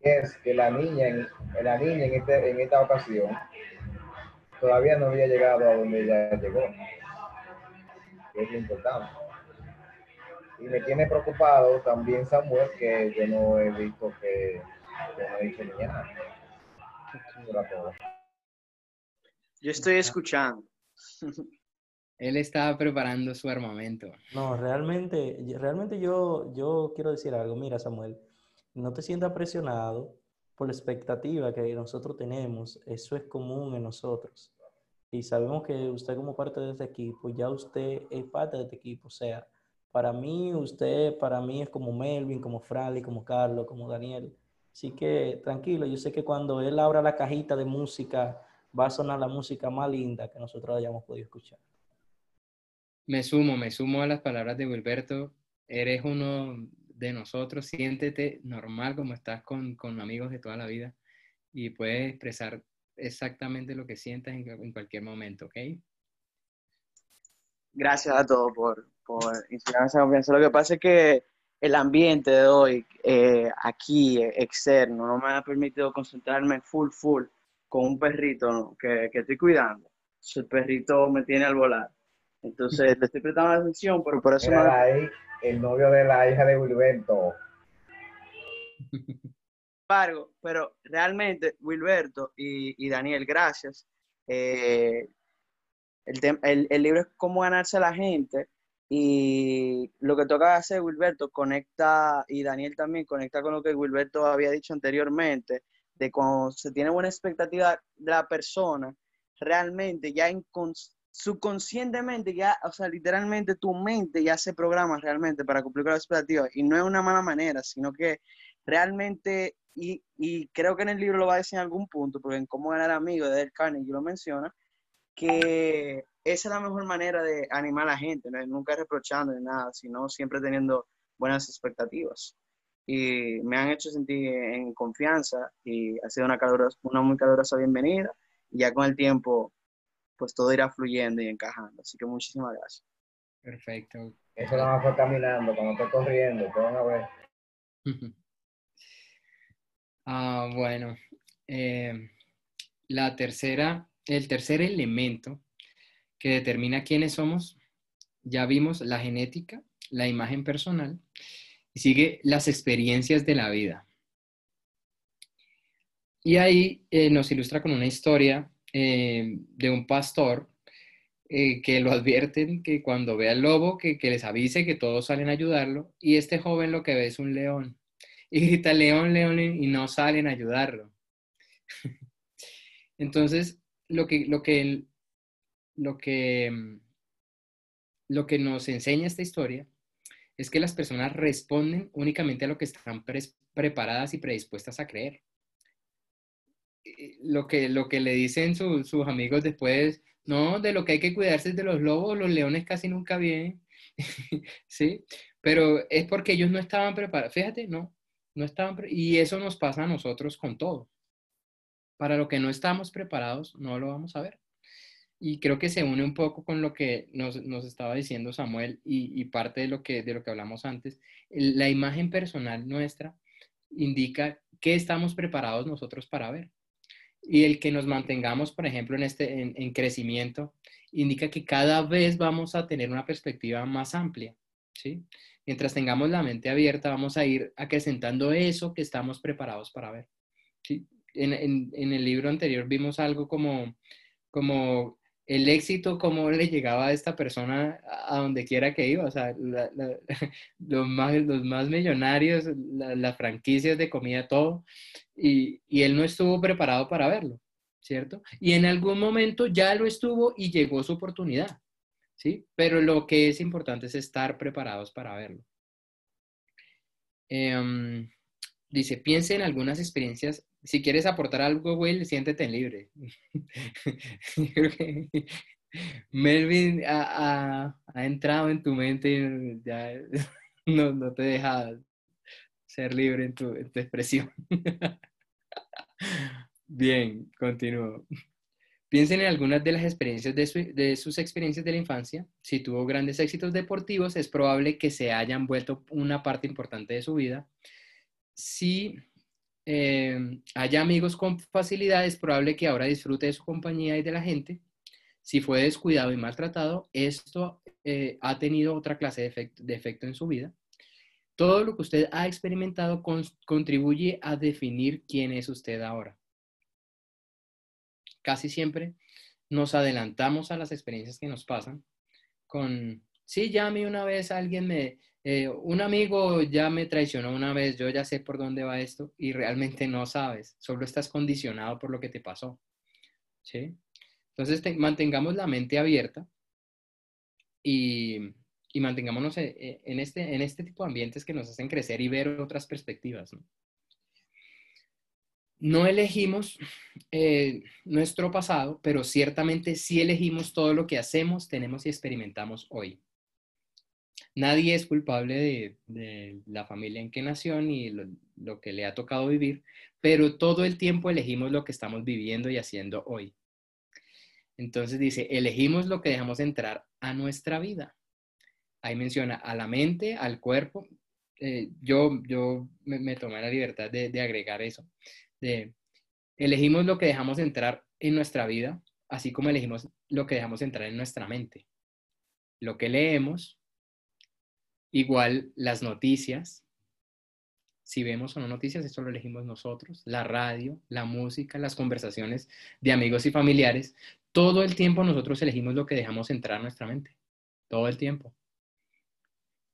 Es que la niña, la niña en, este, en esta ocasión todavía no había llegado a donde ella llegó. Es lo importante. Y me tiene preocupado también Samuel, que yo no he visto que, no he dicho ni nada. Yo estoy escuchando. Él estaba preparando su armamento. No, realmente, realmente yo, yo quiero decir algo. Mira, Samuel, no te sientas presionado por la expectativa que nosotros tenemos. Eso es común en nosotros y sabemos que usted como parte de este equipo, ya usted es parte de este equipo, o sea, Para mí, usted, para mí es como Melvin, como Franly, como Carlos, como Daniel. Así que tranquilo, yo sé que cuando él abra la cajita de música, va a sonar la música más linda que nosotros hayamos podido escuchar. Me sumo, me sumo a las palabras de Wilberto. Eres uno de nosotros, siéntete normal como estás con, con amigos de toda la vida y puedes expresar exactamente lo que sientas en, en cualquier momento, ¿ok? Gracias a todos por, por inspirarme esa confianza. Lo que pasa es que el ambiente de hoy, eh, aquí, externo, no me ha permitido concentrarme full, full con un perrito que, que, estoy cuidando. El perrito me tiene al volar. Entonces, le estoy prestando atención, pero por eso... Ahí, el novio de la hija de Wilberto. embargo, pero realmente, Wilberto y, y Daniel, gracias. Eh, el, el, el, libro es cómo ganarse a la gente y lo que toca hacer Wilberto conecta, y Daniel también conecta con lo que Wilberto había dicho anteriormente, de cuando se tiene buena expectativa de la persona, realmente ya subconscientemente, ya, o sea, literalmente tu mente ya se programa realmente para cumplir con las expectativas. Y no es una mala manera, sino que realmente, y, y creo que en el libro lo va a decir en algún punto, porque en Cómo ganar amigos de Del Carnegie lo menciona, que esa es la mejor manera de animar a la gente, ¿no? nunca reprochando ni nada, sino siempre teniendo buenas expectativas. Y me han hecho sentir en confianza y ha sido una, calurosa, una muy calurosa bienvenida. Y ya con el tiempo, pues todo irá fluyendo y encajando. Así que muchísimas gracias. Perfecto. Eso nada más fue caminando, cuando estoy corriendo, te van a ver. ah, bueno, eh, la tercera el tercer elemento que determina quiénes somos, ya vimos la genética, la imagen personal, y sigue las experiencias de la vida. Y ahí eh, nos ilustra con una historia eh, de un pastor eh, que lo advierten que cuando ve al lobo, que, que les avise que todos salen a ayudarlo, y este joven lo que ve es un león. Y grita, león, león, y no salen a ayudarlo. Entonces, lo que, lo que, lo que, lo que nos enseña esta historia es que las personas responden únicamente a lo que están preparadas y predispuestas a creer. Lo que, lo que le dicen sus amigos después, no, de lo que hay que cuidarse es de los lobos, los leones casi nunca vienen, ¿sí? Pero es porque ellos no estaban preparados, fíjate, no, no estaban, y eso nos pasa a nosotros con todo para lo que no estamos preparados, no lo vamos a ver. Y creo que se une un poco con lo que nos, estaba diciendo Samuel y, parte de lo, que, de lo que hablamos antes. La imagen personal nuestra indica qué estamos preparados nosotros para ver. Y el que nos mantengamos, por ejemplo, en, este, en, crecimiento, indica que cada vez vamos a tener una perspectiva más amplia. ¿sí? Mientras tengamos la mente abierta, vamos a ir acrecentando eso que estamos preparados para ver. ¿sí? en, el libro anterior vimos algo como, como el éxito, cómo le llegaba a esta persona a donde quiera que iba, o sea, los, más, los más millonarios, las franquicias de comida, todo, y, y, él no estuvo preparado para verlo, ¿cierto? Y en algún momento ya lo estuvo y llegó su oportunidad, ¿sí? Pero lo que es importante es estar preparados para verlo. Eh, dice, piense en algunas experiencias si quieres aportar algo, Will, siéntete libre. Melvin ha, entrado en tu mente y ya no, te deja ser libre en tu, expresión. Bien, continúo. Piensen en algunas de las experiencias de, de, sus experiencias de la infancia. Si tuvo grandes éxitos deportivos, es probable que se hayan vuelto una parte importante de su vida. Si eh, haya amigos con facilidad, es probable que ahora disfrute de su compañía y de la gente. Si fue descuidado y maltratado, esto eh, ha tenido otra clase de efecto, en su vida. Todo lo que usted ha experimentado contribuye a definir quién es usted ahora. Casi siempre nos adelantamos a las experiencias que nos pasan con, sí, ya a mí una vez alguien me, eh, un amigo ya me traicionó una vez, yo ya sé por dónde va esto y realmente no sabes, solo estás condicionado por lo que te pasó. Entonces mantengamos la mente abierta y, mantengámonos eh, eh, en este, en este tipo de ambientes que nos hacen crecer y ver otras perspectivas. No, elegimos nuestro pasado, pero ciertamente sí elegimos todo lo que hacemos, tenemos y experimentamos hoy. Nadie es culpable de, la familia en que nació ni lo, que le ha tocado vivir, pero todo el tiempo elegimos lo que estamos viviendo y haciendo hoy. Entonces dice, elegimos lo que dejamos entrar a nuestra vida ahí menciona a la mente, al cuerpo. Eh, yo yo me, tomé la libertad de, agregar eso. Elegimos lo que dejamos entrar en nuestra vida, así como elegimos lo que dejamos entrar en nuestra mente. Lo que leemos, igual las noticias, si vemos o no noticias, eso lo elegimos nosotros, la radio, la música, las conversaciones de amigos y familiares, todo el tiempo nosotros elegimos lo que dejamos entrar en nuestra mente, todo el tiempo.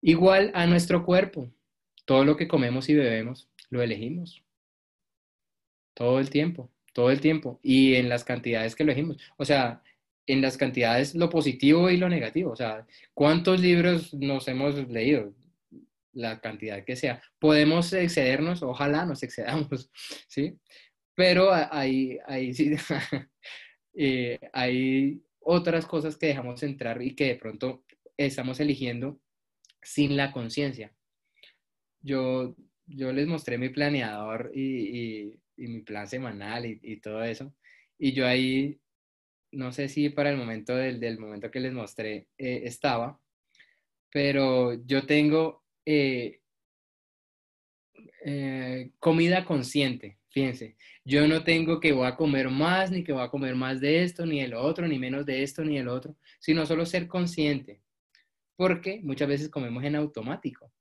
Igual a nuestro cuerpo. Todo lo que comemos y bebemos lo elegimos. Todo el tiempo, todo el tiempo. Y en las cantidades que elegimos. O sea, en las cantidades lo positivo y lo negativo. O sea, ¿cuántos libros nos hemos leído? La cantidad que sea. Podemos excedernos, ojalá nos excedamos, ¿sí? Pero hay, hay, sí, eh, hay otras cosas que dejamos entrar y que de pronto estamos eligiendo sin la conciencia. Yo, yo les mostré mi planeador y, mi plan semanal y, todo eso. Y yo ahí, no sé si para el momento del, momento que les mostré eh, estaba, pero yo tengo eh, eh, comida consciente. Fíjense, yo no tengo que voy a comer más, ni que voy a comer más de esto, ni de lo otro, ni menos de esto, ni del otro, sino solo ser consciente porque muchas veces comemos en automático.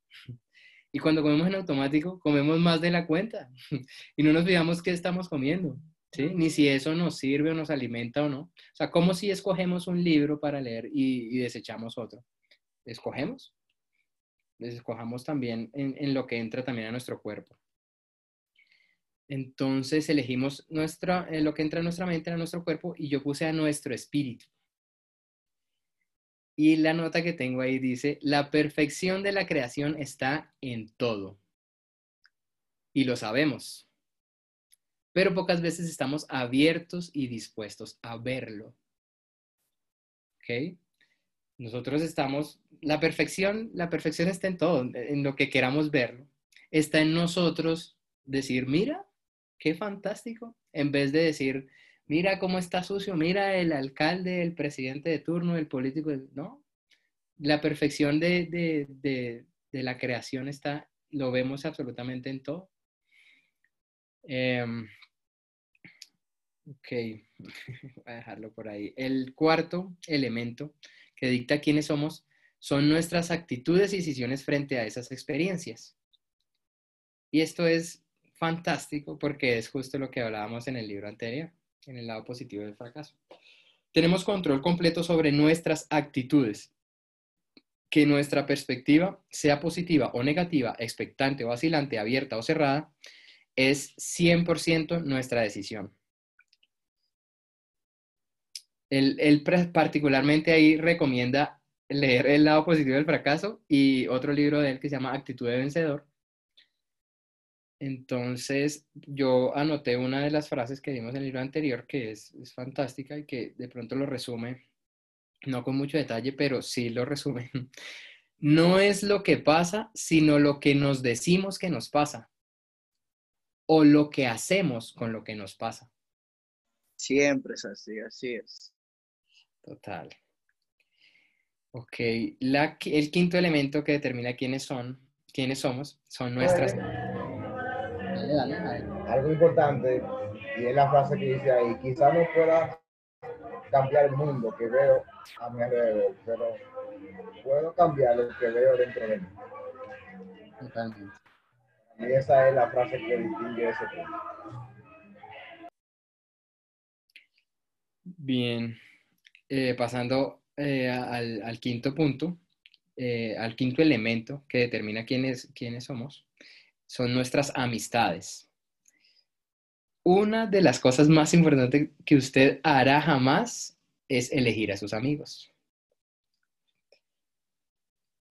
Y cuando comemos en automático, comemos más de la cuenta y no nos fijamos qué estamos comiendo, Ni si eso nos sirve o nos alimenta o no. O sea, como si escogemos un libro para leer y, desechamos otro. Escogemos. Escojamos también en, lo que entra también a nuestro cuerpo. Entonces elegimos nuestra, eh, lo que entra a nuestra mente, a nuestro cuerpo, y yo puse a nuestro espíritu. Y la nota que tengo ahí dice, la perfección de la creación está en todo. Y lo sabemos. Pero pocas veces estamos abiertos y dispuestos a verlo. ¿Ok? Nosotros estamos, la perfección, la perfección está en todo, en lo que queramos verlo. Está en nosotros decir, mira, qué fantástico, en vez de decir, mira cómo está sucio, mira el alcalde, el presidente de turno, el político, ¿no? La perfección de, la creación está, lo vemos absolutamente en todo. Em, ok, voy a dejarlo por ahí. El cuarto elemento que dicta quiénes somos son nuestras actitudes y decisiones frente a esas experiencias. Y esto es fantástico porque es justo lo que hablábamos en el libro anterior en el lado positivo del fracaso. Tenemos control completo sobre nuestras actitudes. Que nuestra perspectiva sea positiva o negativa, expectante o vacilante, abierta o cerrada, es 100% nuestra decisión. Él, particularmente ahí recomienda leer El lado positivo del fracaso y otro libro de él que se llama Actitud de Vencedor, entonces, yo anoté una de las frases que dimos en el libro anterior, que es, fantástica y que de pronto lo resume, no con mucho detalle, pero sí lo resume. No es lo que pasa, sino lo que nos decimos que nos pasa o lo que hacemos con lo que nos pasa. Siempre es así, así es. Total. Ok, el quinto elemento que determina quiénes son, quiénes somos, son nuestras... Algo importante, y es la frase que dice ahí, quizás no pueda cambiar el mundo que veo a mi alrededor, pero puedo cambiar lo que veo dentro de mí. Y esa es la frase que distingue ese punto. Bien, eh, pasando eh, al, quinto punto, eh, al quinto elemento que determina quiénes, quiénes somos, son nuestras amistades. Una de las cosas más importantes que usted hará jamás es elegir a sus amigos.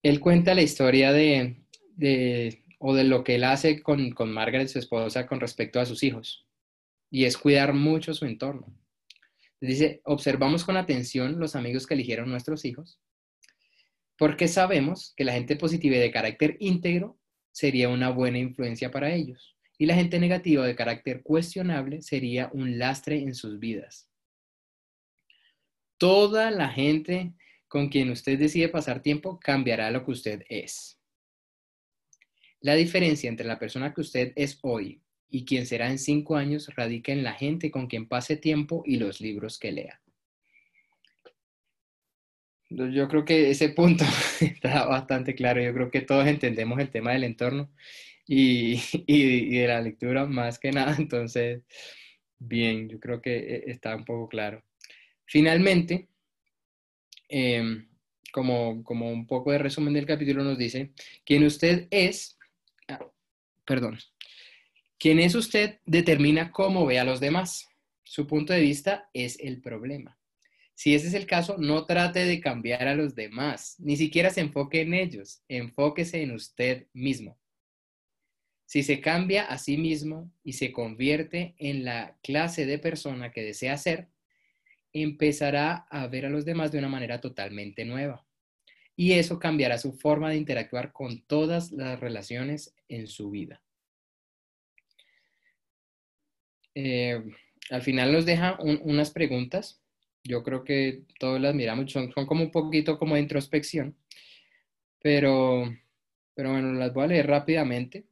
él cuenta la historia de, de, o de lo que él hace con, con Margaret, su esposa, con respecto a sus hijos, y es cuidar mucho su entorno. Dice, observamos con atención los amigos que eligieron nuestros hijos, porque sabemos que la gente positiva y de carácter íntegro sería una buena influencia para ellos, y la gente negativa de carácter cuestionable sería un lastre en sus vidas. Toda la gente con quien usted decide pasar tiempo cambiará lo que usted es. La diferencia entre la persona que usted es hoy y quien será en cinco años radica en la gente con quien pase tiempo y los libros que lea. Yo creo que ese punto está bastante claro. Yo creo que todos entendemos el tema del entorno y, de la lectura más que nada. Entonces, bien, yo creo que eh, está un poco claro. Finalmente, em, como, como un poco de resumen del capítulo nos dice, quien usted es, ah, perdón, Quién es usted determina cómo ve a los demás. Su punto de vista es el problema. Si ese es el caso, no trate de cambiar a los demás, ni siquiera se enfoque en ellos, enfóquese en usted mismo. Si se cambia a sí mismo y se convierte en la clase de persona que desea ser, empezará a ver a los demás de una manera totalmente nueva. Y eso cambiará su forma de interactuar con todas las relaciones en su vida. Eh, al final nos deja unas preguntas. Yo creo que todos las miramos, son, como un poquito como de introspección, pero, pero bueno, las voy a leer rápidamente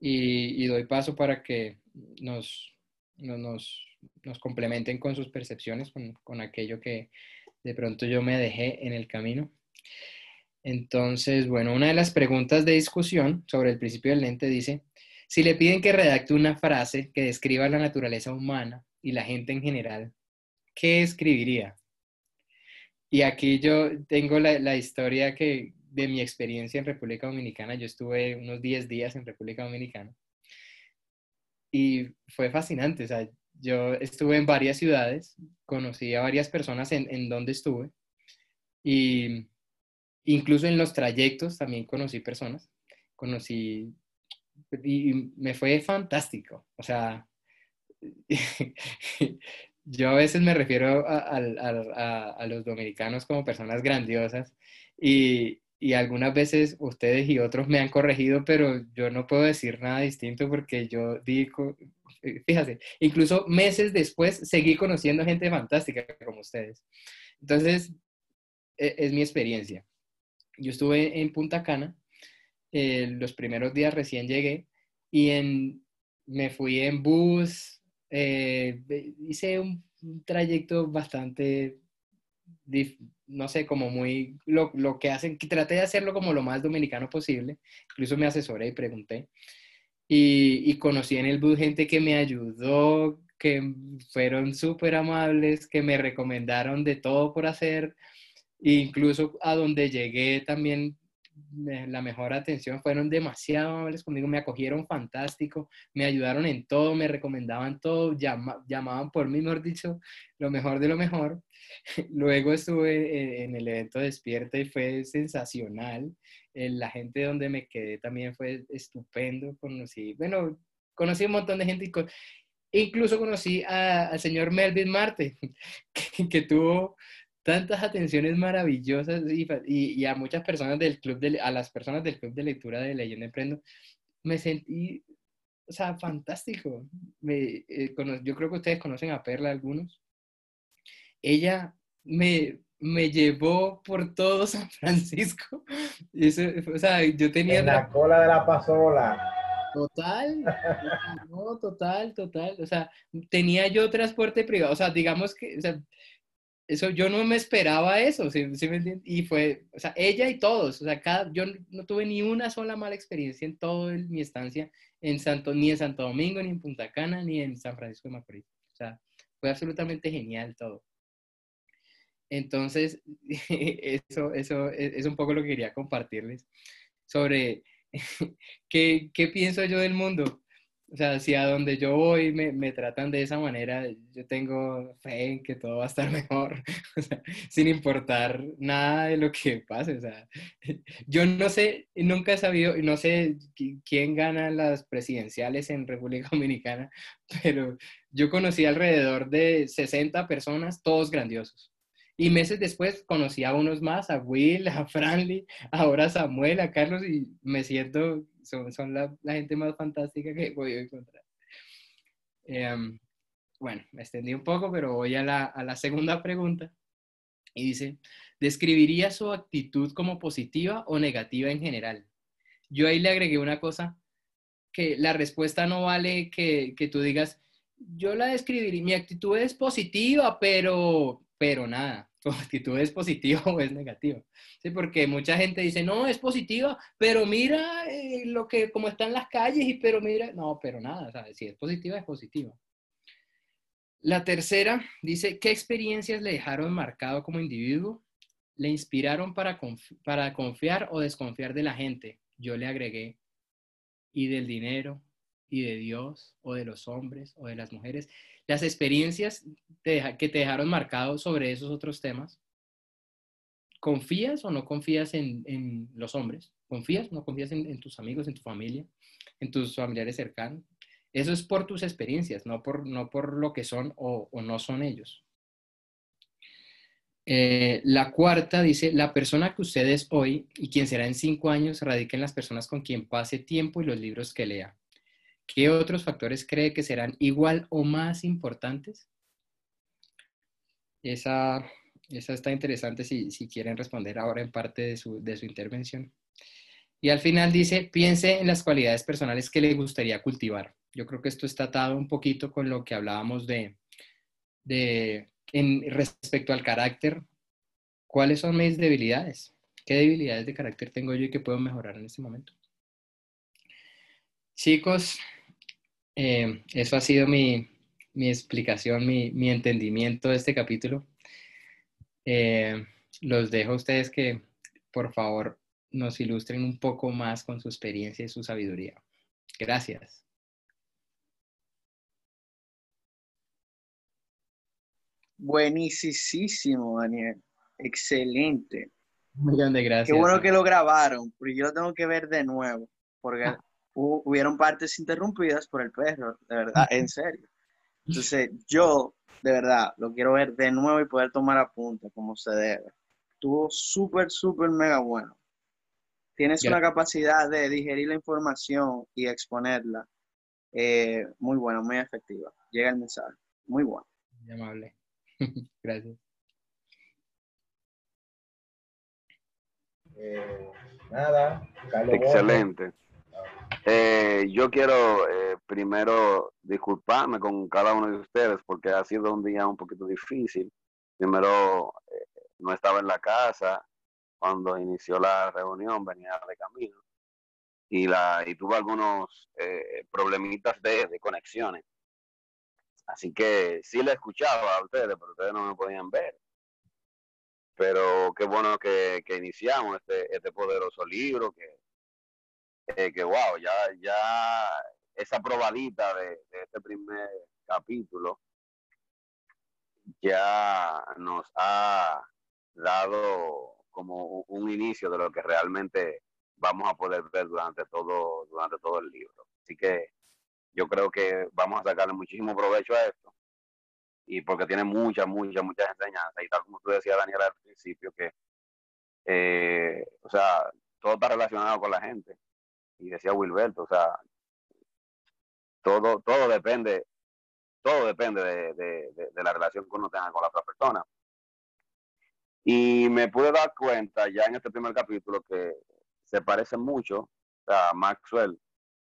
y, doy paso para que nos, nos, nos, complementen con sus percepciones, con, con aquello que de pronto yo me dejé en el camino. Entonces, bueno, una de las preguntas de discusión sobre el principio del lente dice, si le piden que redacte una frase que describa la naturaleza humana y la gente en general, ¿qué escribiría? Y aquí yo tengo la, historia que, de mi experiencia en República Dominicana. Yo estuve unos 10 días en República Dominicana y fue fascinante. O sea, yo estuve en varias ciudades, conocí a varias personas en, en donde estuve y incluso en los trayectos también conocí personas. Conocí y me fue fantástico. O sea, yo a veces me refiero a, los dominicanos como personas grandiosas y, y, algunas veces ustedes y otros me han corregido, pero yo no puedo decir nada distinto porque yo digo, fíjate, incluso meses después seguí conociendo gente fantástica como ustedes. Entonces, e, es mi experiencia. Yo estuve en Punta Cana eh, los primeros días recién llegué y en, me fui en bus, eh, hice un, trayecto bastante, no sé, como muy, lo, lo, que hacen, traté de hacerlo como lo más dominicano posible, incluso me asesoré y pregunté, y, conocí en el bus gente que me ayudó, que fueron súper amables, que me recomendaron de todo por hacer, incluso a donde llegué también la mejor atención, fueron demasiado amables conmigo, me acogieron fantástico, me ayudaron en todo, me recomendaban todo, llamaban por mí, mejor dicho, lo mejor de lo mejor. Luego estuve en, el evento Despierta y fue sensacional. La gente donde me quedé también fue estupendo. Conocí, bueno, conocí un montón de gente incluso conocí al señor Melvin Marte, que tuvo tantas atenciones maravillosas y, a muchas personas del club, de, a las personas del club de lectura de Leyenda Emprendo, me sentí, o sea, fantástico. Me, eh, yo creo que ustedes conocen a Perla algunos. Ella me, me llevó por todo San Francisco. Eso, o sea, yo tenía... En la cola de la pasola. Total, no, total, total. O sea, tenía yo transporte privado. O sea, digamos que, o sea, eso yo no me esperaba eso, ¿sí, me Y fue, o sea, ella y todos, o sea, cada, yo no tuve ni una sola mala experiencia en toda mi estancia en Santo, ni en Santo Domingo, ni en Punta Cana, ni en San Francisco de Macorís. O sea, fue absolutamente genial todo. Entonces, eso, eso es un poco lo que quería compartirles sobre qué, qué pienso yo del mundo. O sea, si a donde yo voy me, me, tratan de esa manera, yo tengo fe en que todo va a estar mejor, o sea, sin importar nada de lo que pase. O sea, yo no sé, nunca he sabido, no sé quién gana las presidenciales en República Dominicana, pero yo conocí alrededor de 60 personas, todos grandiosos. Y meses después conocí a unos más, a Will, a Franly, ahora a Samuel, a Carlos, y me siento son, la, gente más fantástica que he podido encontrar. Em, bueno, me extendí un poco, pero voy a la, a la segunda pregunta. Y dice, ¿describiría su actitud como positiva o negativa en general? Yo ahí le agregué una cosa, que la respuesta no vale que, que tú digas, yo la describiría, mi actitud es positiva, pero, pero nada tu actitud es positiva o es negativa. Sí, porque mucha gente dice, no, es positiva, pero mira eh, lo que, como están las calles, y pero mira, no, pero nada, si es positiva, es positiva. La tercera dice, ¿qué experiencias le dejaron marcado como individuo? ¿Le inspiraron para confiar o desconfiar de la gente? Yo le agregué, y del dinero, y de Dios, o de los hombres, o de las mujeres las experiencias que te dejaron marcado sobre esos otros temas. ¿Confías o no confías en, los hombres? ¿Confías o no confías en, tus amigos, en tu familia, en tus familiares cercanos? Eso es por tus experiencias, no por, no por lo que son o, no son ellos. Eh, la cuarta dice, la persona que usted es hoy y quien será en cinco años radica en las personas con quien pase tiempo y los libros que lea. ¿Qué otros factores cree que serán igual o más importantes? Esa, esa está interesante si, quieren responder ahora en parte de su, intervención. Y al final dice, piense en las cualidades personales que le gustaría cultivar. Yo creo que esto está atado un poquito con lo que hablábamos de, de en, respecto al carácter. ¿Cuáles son mis debilidades? ¿Qué debilidades de carácter tengo yo y que puedo mejorar en este momento? Chicos, eh, eso ha sido mi, explicación, mi, entendimiento de este capítulo. Eh, los dejo a ustedes que, por favor, nos ilustren un poco más con su experiencia y su sabiduría. Gracias. Buenísimo, Daniel. Excelente. Un millón de gracias. Qué bueno que lo grabaron, porque yo lo tengo que ver de nuevo, porque hubieron partes interrumpidas por el perro, de verdad, en serio. Entonces, yo, de verdad, lo quiero ver de nuevo y poder tomar apunte como se debe. Estuvo súper, súper mega bueno. Tienes una capacidad de digerir la información y exponerla eh, muy buena, muy efectiva. Llega el mensaje. Muy bueno. Muy amable. Gracias. Eh, nada, Excelente. Eh, yo quiero eh, primero disculparme con cada uno de ustedes porque ha sido un día un poquito difícil. Primero, eh, no estaba en la casa cuando inició la reunión, venía de camino y, la, y tuve algunos problemitas de, conexiones. Así que sí le escuchaba a ustedes, pero ustedes no me podían ver. Pero qué bueno que, que iniciamos este, este poderoso libro, que eh, que wow, ya, ya esa probadita de, este primer capítulo ya nos ha dado como un inicio de lo que realmente vamos a poder ver durante todo, durante todo el libro. Así que yo creo que vamos a sacarle muchísimo provecho a esto. Y porque tiene muchas, muchas, muchas enseñanzas. Y tal como tú decías, Daniela, al principio, que, eh, o sea, todo está relacionado con la gente y decía Wilberto, o sea, todo, todo depende, todo depende de, la relación que uno tenga con la otra persona. Y me pude dar cuenta ya en este primer capítulo que se parece mucho, o Maxwell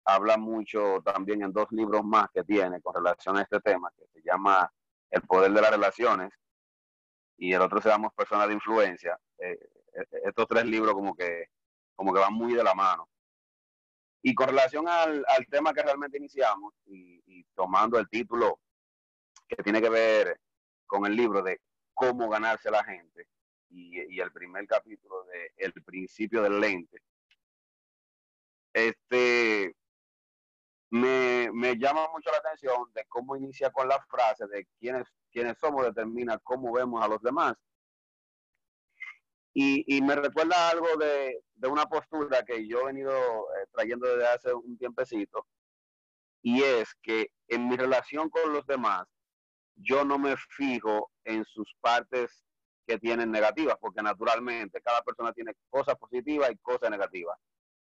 habla mucho también en dos libros más que tiene con relación a este tema, que se llama El poder de las relaciones y el otro se llama Personas de influencia. Eh, eh, estos tres libros como que, como que van muy de la mano. Y con relación al, tema que realmente iniciamos y, tomando el título que tiene que ver con el libro de cómo ganarse la gente y, el primer capítulo de El principio del lente, este, me, me, llama mucho la atención de cómo inicia con la frase de quiénes, quiénes somos determina cómo vemos a los demás. Y, y me recuerda algo de, de, una postura que yo he venido eh, trayendo desde hace un tiempecito, y es que en mi relación con los demás, yo no me fijo en sus partes que tienen negativas, porque naturalmente cada persona tiene cosas positivas y cosas negativas.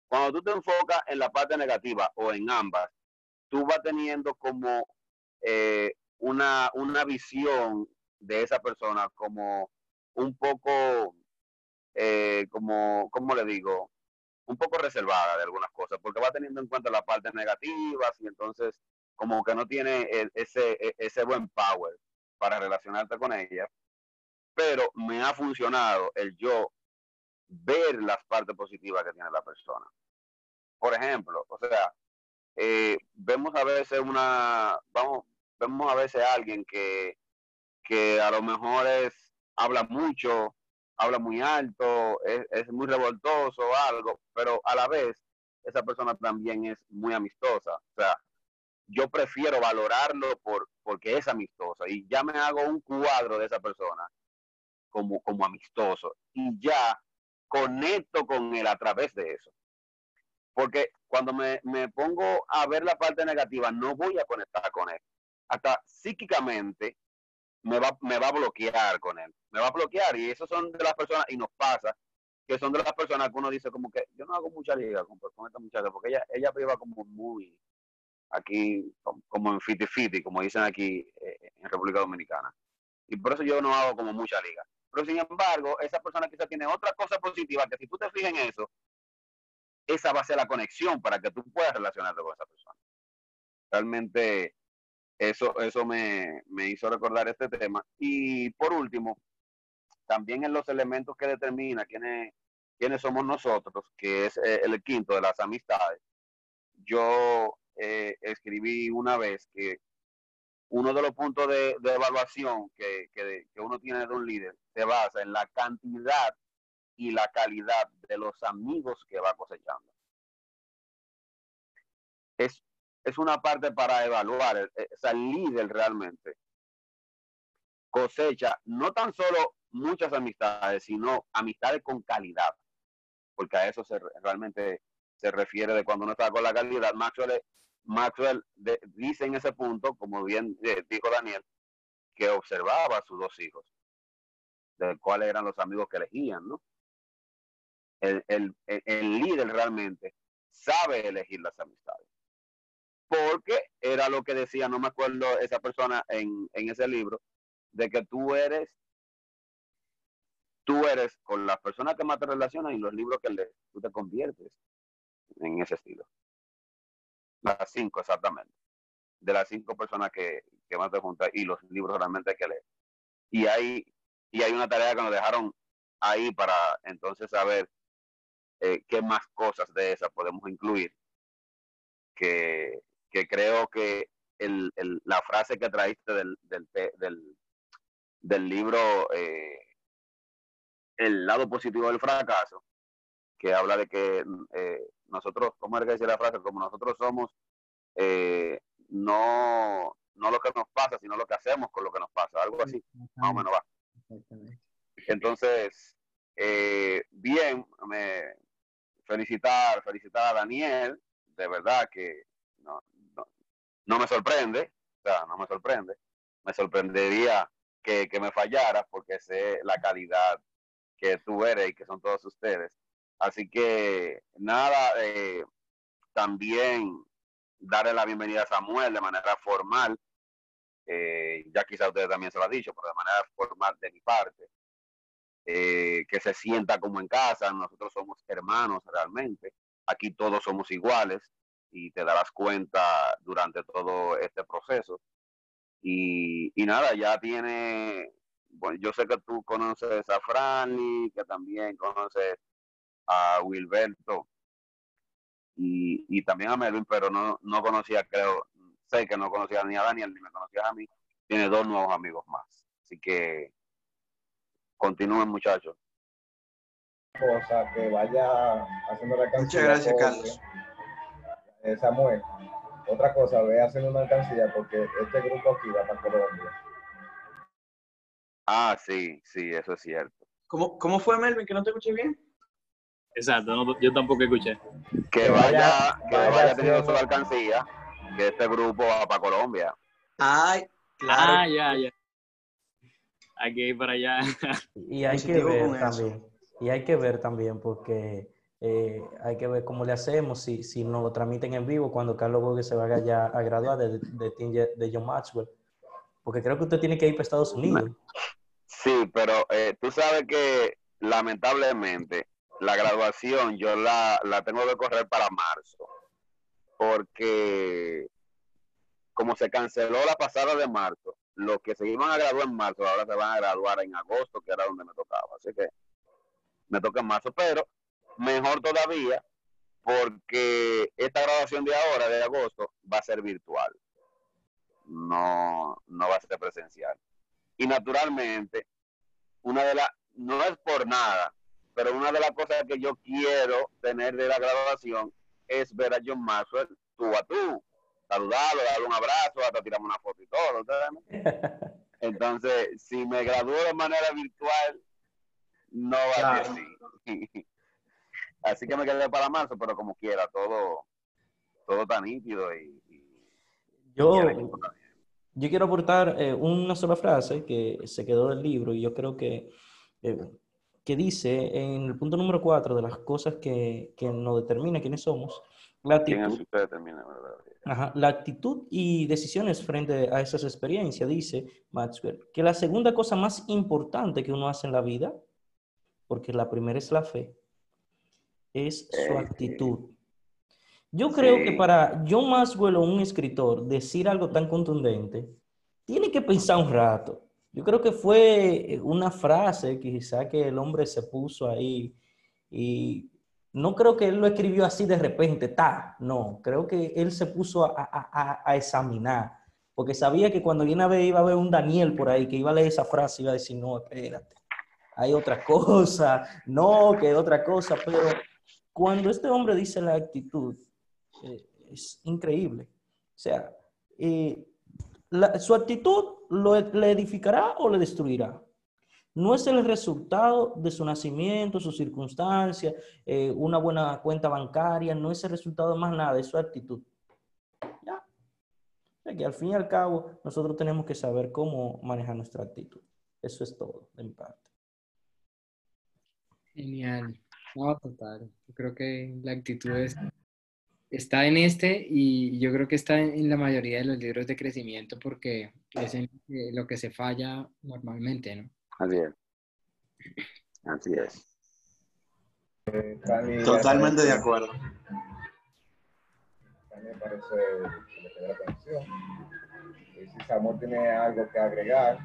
Cuando tú te enfocas en la parte negativa o en ambas, tú vas teniendo como eh, una, una visión de esa persona como un poco, eh, como, ¿cómo le digo? Un poco reservada de algunas cosas, porque va teniendo en cuenta las partes negativas y entonces como que no tiene e, ese, e, ese buen power para relacionarte con ella pero me ha funcionado el yo ver las partes positivas que tiene la persona. Por ejemplo, o sea, eh, vemos a veces una, vamos, vemos a veces a alguien que, que a lo mejor es, habla mucho, habla muy alto, es, es muy revoltoso algo, pero a la vez esa persona también es muy amistosa. O sea, yo prefiero valorarlo por, porque es amistosa y ya me hago un cuadro de esa persona como, como amistoso y ya conecto con él a través de eso. Porque cuando me, me pongo a ver la parte negativa, no voy a conectar con él. Hasta psíquicamente me va, me va a bloquear con él. Me va a bloquear. Y eso son de las personas, y nos pasa, que son de las personas que uno dice como que yo no hago mucha liga con, esta muchacha, porque ella, ella como muy aquí, como en fiti fiti, como dicen aquí eh, en República Dominicana. Y por eso yo no hago como mucha liga. Pero sin embargo, esa persona quizá tiene otra cosa positiva que si tú te fijas en eso, esa va a ser la conexión para que tú puedas relacionarte con esa persona. Realmente eso, eso me, me hizo recordar este tema. Y por último, también en los elementos que determina quiénes, quiénes somos nosotros, que es eh, el quinto de las amistades. Yo eh, escribí una vez que uno de los puntos de, evaluación que, uno tiene de un líder se basa en la cantidad y la calidad de los amigos que va cosechando. Es, es una parte para evaluar, eh, eh, o el líder realmente cosecha no tan solo muchas amistades, sino amistades con calidad, porque a eso se, realmente se refiere de cuando uno está con la calidad. Maxwell Maxwell dice en ese punto, como bien eh, dijo Daniel, que observaba a sus dos hijos, de cuáles eran los amigos que elegían, ¿no? El, el, el, líder realmente sabe elegir las amistades. Porque era lo que decía, no me acuerdo esa persona en, en ese libro, de que tú eres, tú eres con las personas que más te relacionan y los libros que lees, tú te conviertes en ese estilo. Las cinco, exactamente. De las cinco personas que, que más te juntas y los libros realmente que leer. Y hay, y hay una tarea que nos dejaron ahí para entonces saber eh, qué más cosas de esas podemos incluir. Que, que creo que el, el, la frase que traíste del, del, del, del libro eh, El lado positivo del fracaso, que habla de que eh, nosotros, ¿cómo es que dice la frase? Como nosotros somos, eh, no, no lo que nos pasa, sino lo que hacemos con lo que nos pasa, algo así, más o menos va. Entonces, eh, bien, me felicitar, felicitar a Daniel, de verdad que no, me sorprende, o sea, no me sorprende, me sorprendería que, que me fallara porque sé la calidad que tú eres y que son todos ustedes. Así que nada, eh, también darle la bienvenida a Samuel de manera formal. Eh, ya quizá ustedes también se lo han dicho, pero de manera formal de mi parte. Eh, que se sienta como en casa, nosotros somos hermanos realmente, aquí todos somos iguales y te darás cuenta durante todo este proceso. Y, y nada, ya tiene, bueno, yo sé que tú conoces a Franny, que también conoces a Wilberto y, y también a Melvin, pero no, no conocía, creo, sé que no conocía ni a Daniel ni me conocía a mí. Tiene dos nuevos amigos más. Así que continúen, muchachos. Cosa que vaya haciendo la canción. Muchas gracias, Carlos. Samuel. Otra cosa, ve haciendo una alcancía porque este grupo aquí va para Colombia. Ah, sí, sí, eso es cierto. ¿Cómo, ¿Cómo fue, Melvin? Que no te escuché bien. Exacto, no- yo tampoco escuché. Que Que vaya, vaya- que vaya vaya teniendo su alcancía, que este grupo va para Colombia. Ay, claro. Ah, ya, ya. Hay que ir para allá. Y hay que ver eso. también, y hay que ver también porque eh, hay que ver cómo le hacemos si, si nos lo transmiten en vivo cuando Carlos Bogue se vaya ya a graduar de, de, de John Maxwell. Porque creo que usted tiene que ir para Estados Unidos. Sí, pero eh, tú sabes que lamentablemente la graduación yo la, la tengo que correr para marzo, porque como se canceló la pasada de marzo, los que se iban a graduar en marzo ahora se van a graduar en agosto, que era donde me tocaba. Así que me toca en marzo, pero mejor todavía porque esta graduación de ahora, de agosto, va a ser virtual. No, no va a ser presencial. Y naturalmente, una de las, no es por nada, pero una de las cosas que yo quiero tener de la graduación es ver a John Maxwell tú a tú, saludarlo, darle un abrazo, hasta tirarme una foto y todo. ¿sabes? Entonces, si me gradúo de manera virtual, no va a ser así. Así que me quedé para marzo, pero como quiera, todo, todo está nítido y, y- Yo, yo quiero aportar eh, una sola frase que se quedó del libro y yo creo que, eh, que dice en el punto número cuatro de las cosas que, que nos determina quiénes somos, la ¿Quién es actitud, usted termina, verdad? Ajá, La actitud y decisiones frente a esas experiencias, dice Maxwell, que la segunda cosa más importante que uno hace en la vida, porque la primera es la fe, es su Eh, actitud. Yo creo que para John Maxwell o un escritor decir algo tan contundente, tiene que pensar un rato. Yo creo que fue eh, una frase quizá que el hombre se puso ahí y no creo que él lo escribió así de repente, ta, no, creo que él se puso a, a- a- a examinar, porque sabía que cuando viene a ver iba a haber un Daniel por ahí que iba a leer esa frase y iba a decir, no, espérate, hay otra cosa, no, que otra cosa, pero cuando este hombre dice la actitud, eh, es increíble. O sea, eh, su actitud lo, le edificará o le destruirá. No es el resultado de su nacimiento, sus circunstancias, eh, una buena cuenta bancaria, no es el resultado más nada, es su actitud. Ya. O sea que al fin y al cabo nosotros tenemos que saber cómo manejar nuestra actitud. Eso es todo de mi parte. Genial. No, total. Yo creo que la actitud es- está en este y yo creo que está en, la mayoría de los libros de crecimiento porque es en lo que se falla normalmente, ¿no? Así es. Así es. Totalmente de acuerdo. Cani parece que le la. Y si Samuel tiene algo que agregar,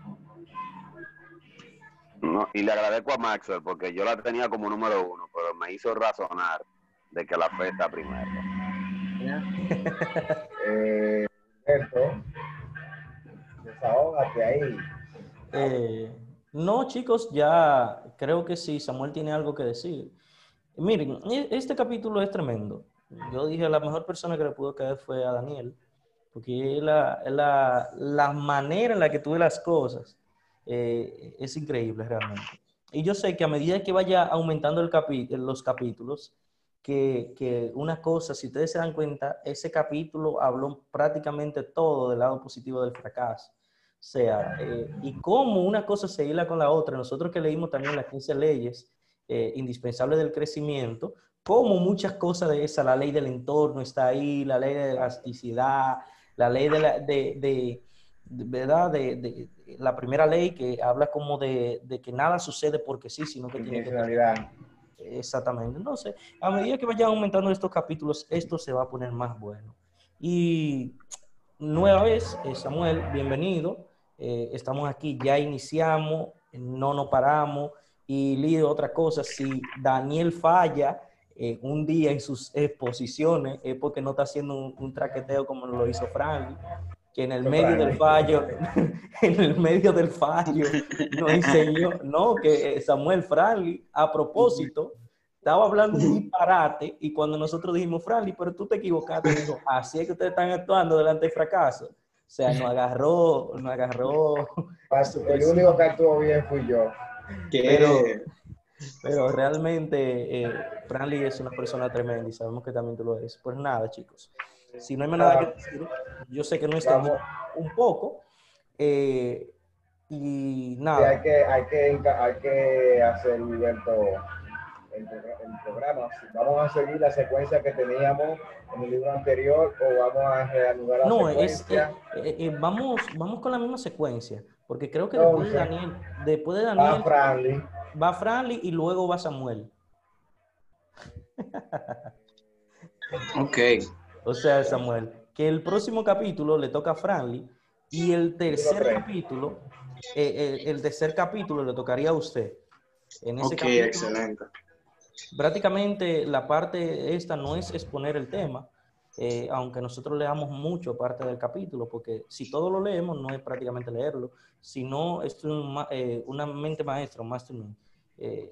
No, y le agradezco a Maxwell porque yo la tenía como número uno, pero me hizo razonar de que la fe está primero. eh, Humberto, desahógate ahí. Eh, no, chicos, ya creo que sí, Samuel tiene algo que decir. Miren, e- este capítulo es tremendo. Yo dije, la mejor persona que le pudo caer fue a Daniel, porque la, la, la manera en la que tuve las cosas eh, es increíble realmente. Y yo sé que a medida que vaya aumentando el capi- los capítulos, que, que una cosa, si ustedes se dan cuenta, ese capítulo habló prácticamente todo del lado positivo del fracaso. O sea, eh, y cómo una cosa se hila con la otra. Nosotros que leímos también las 15 leyes eh, indispensables del crecimiento, cómo muchas cosas de esa, la ley del entorno está ahí, la ley de elasticidad, la ley de, la, de, de- de- ¿verdad? De la primera ley que habla como de, de que nada sucede porque sí, sino que tiene que. Exactamente. Entonces, a medida que vayan aumentando estos capítulos, esto se va a poner más bueno. Y nueva vez, eh, Samuel, bienvenido. Eh, estamos aquí, ya iniciamos, no nos paramos. Y Lidio, otra cosa, si Daniel falla eh, un día en sus exposiciones, es porque no está haciendo un, un traqueteo como lo hizo Frank, que en el medio del fallo, en el medio del fallo, nos enseñó, no, que eh, Samuel Franklin, a propósito, estaba hablando un disparate y cuando nosotros dijimos, Franly, pero tú te equivocaste, dijo, así es que ustedes están actuando delante del fracaso. O sea, nos agarró, nos agarró. El único que actuó bien fui yo. Pero, pero realmente eh, Franly es una persona tremenda y sabemos que también tú lo eres. Pues nada, chicos. Si no hay más nada que decir, yo sé que no estamos un poco. Eh, y nada. hay, que, hay, que, hay que hacer, el, el, programa. Vamos a seguir la secuencia que teníamos en el libro anterior o vamos a reanudar la no, secuencia. Es, eh, eh, vamos, vamos con la misma secuencia, porque creo que después, de Daniel, después de Daniel va Franly. va Franly y luego va Samuel. ok. O sea, Samuel, que el próximo capítulo le toca a Franly y el tercer capítulo, eh, eh, el tercer capítulo le tocaría a usted. En ese ok, capítulo, excelente. Prácticamente la parte esta no es exponer el tema, eh, aunque nosotros leamos mucho parte del capítulo, porque si todo lo leemos no es prácticamente leerlo, sino es un, eh, una mente maestra, un mastermind. Eh,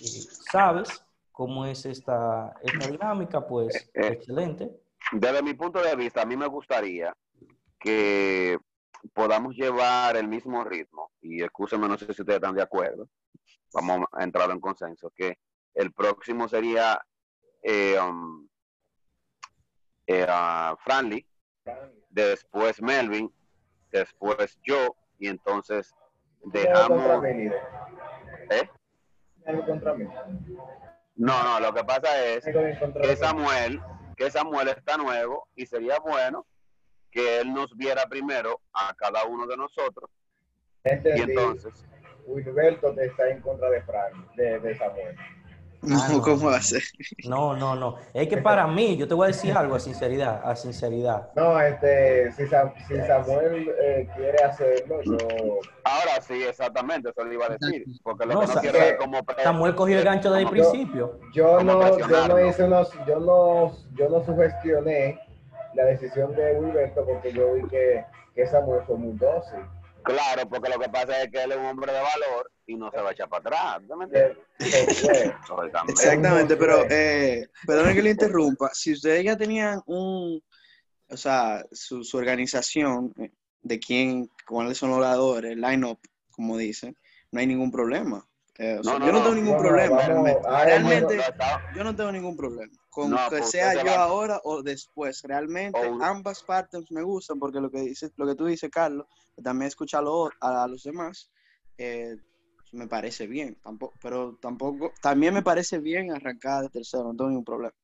si sabes cómo es esta, esta dinámica, pues excelente. Desde mi punto de vista, a mí me gustaría que podamos llevar el mismo ritmo, y escúcheme, no sé si ustedes están de acuerdo, vamos a entrar en consenso, que el próximo sería eh, um, eh, uh, Franly, después Melvin, después yo, y entonces dejamos... ¿Eh? No, no, lo que pasa es que Samuel, que Samuel está nuevo y sería bueno que él nos viera primero a cada uno de nosotros. y entonces... Wilberto está en contra de, Fran, de, de Samuel. Ah, no, ¿cómo va a ser? No, no, no. Es que para mí, yo te voy a decir algo a sinceridad, a sinceridad. No, este, si, Samuel eh, quiere hacerlo, yo... Ahora sí, exactamente, eso le iba a decir. Porque lo que no quiero es como... Samuel cogió el gancho desde el principio. Yo no, yo no hice unos, yo no, yo no sugestioné la decisión de Wilberto porque yo vi que, que Samuel fue muy dócil. Claro, porque lo que pasa es que él es un hombre de valor y no se va a echar para atrás. Exactamente, pero eh, perdón que le interrumpa. Si ustedes ya tenían un, o sea, su, su organización eh, de quién, cuáles son los oradores, line-up, como dicen, no hay ningún problema. Eh, yo no, tengo ningún problema. realmente, yo no tengo ningún problema. Con que pues, sea yo ahora o después. Realmente, ambas partes me gustan porque lo que dice, lo que tú dices, Carlos, también escucharlo a, los demás, eh, me parece bien. Tampoco, pero tampoco, también me parece bien arrancar de tercero, no tengo ningún problema.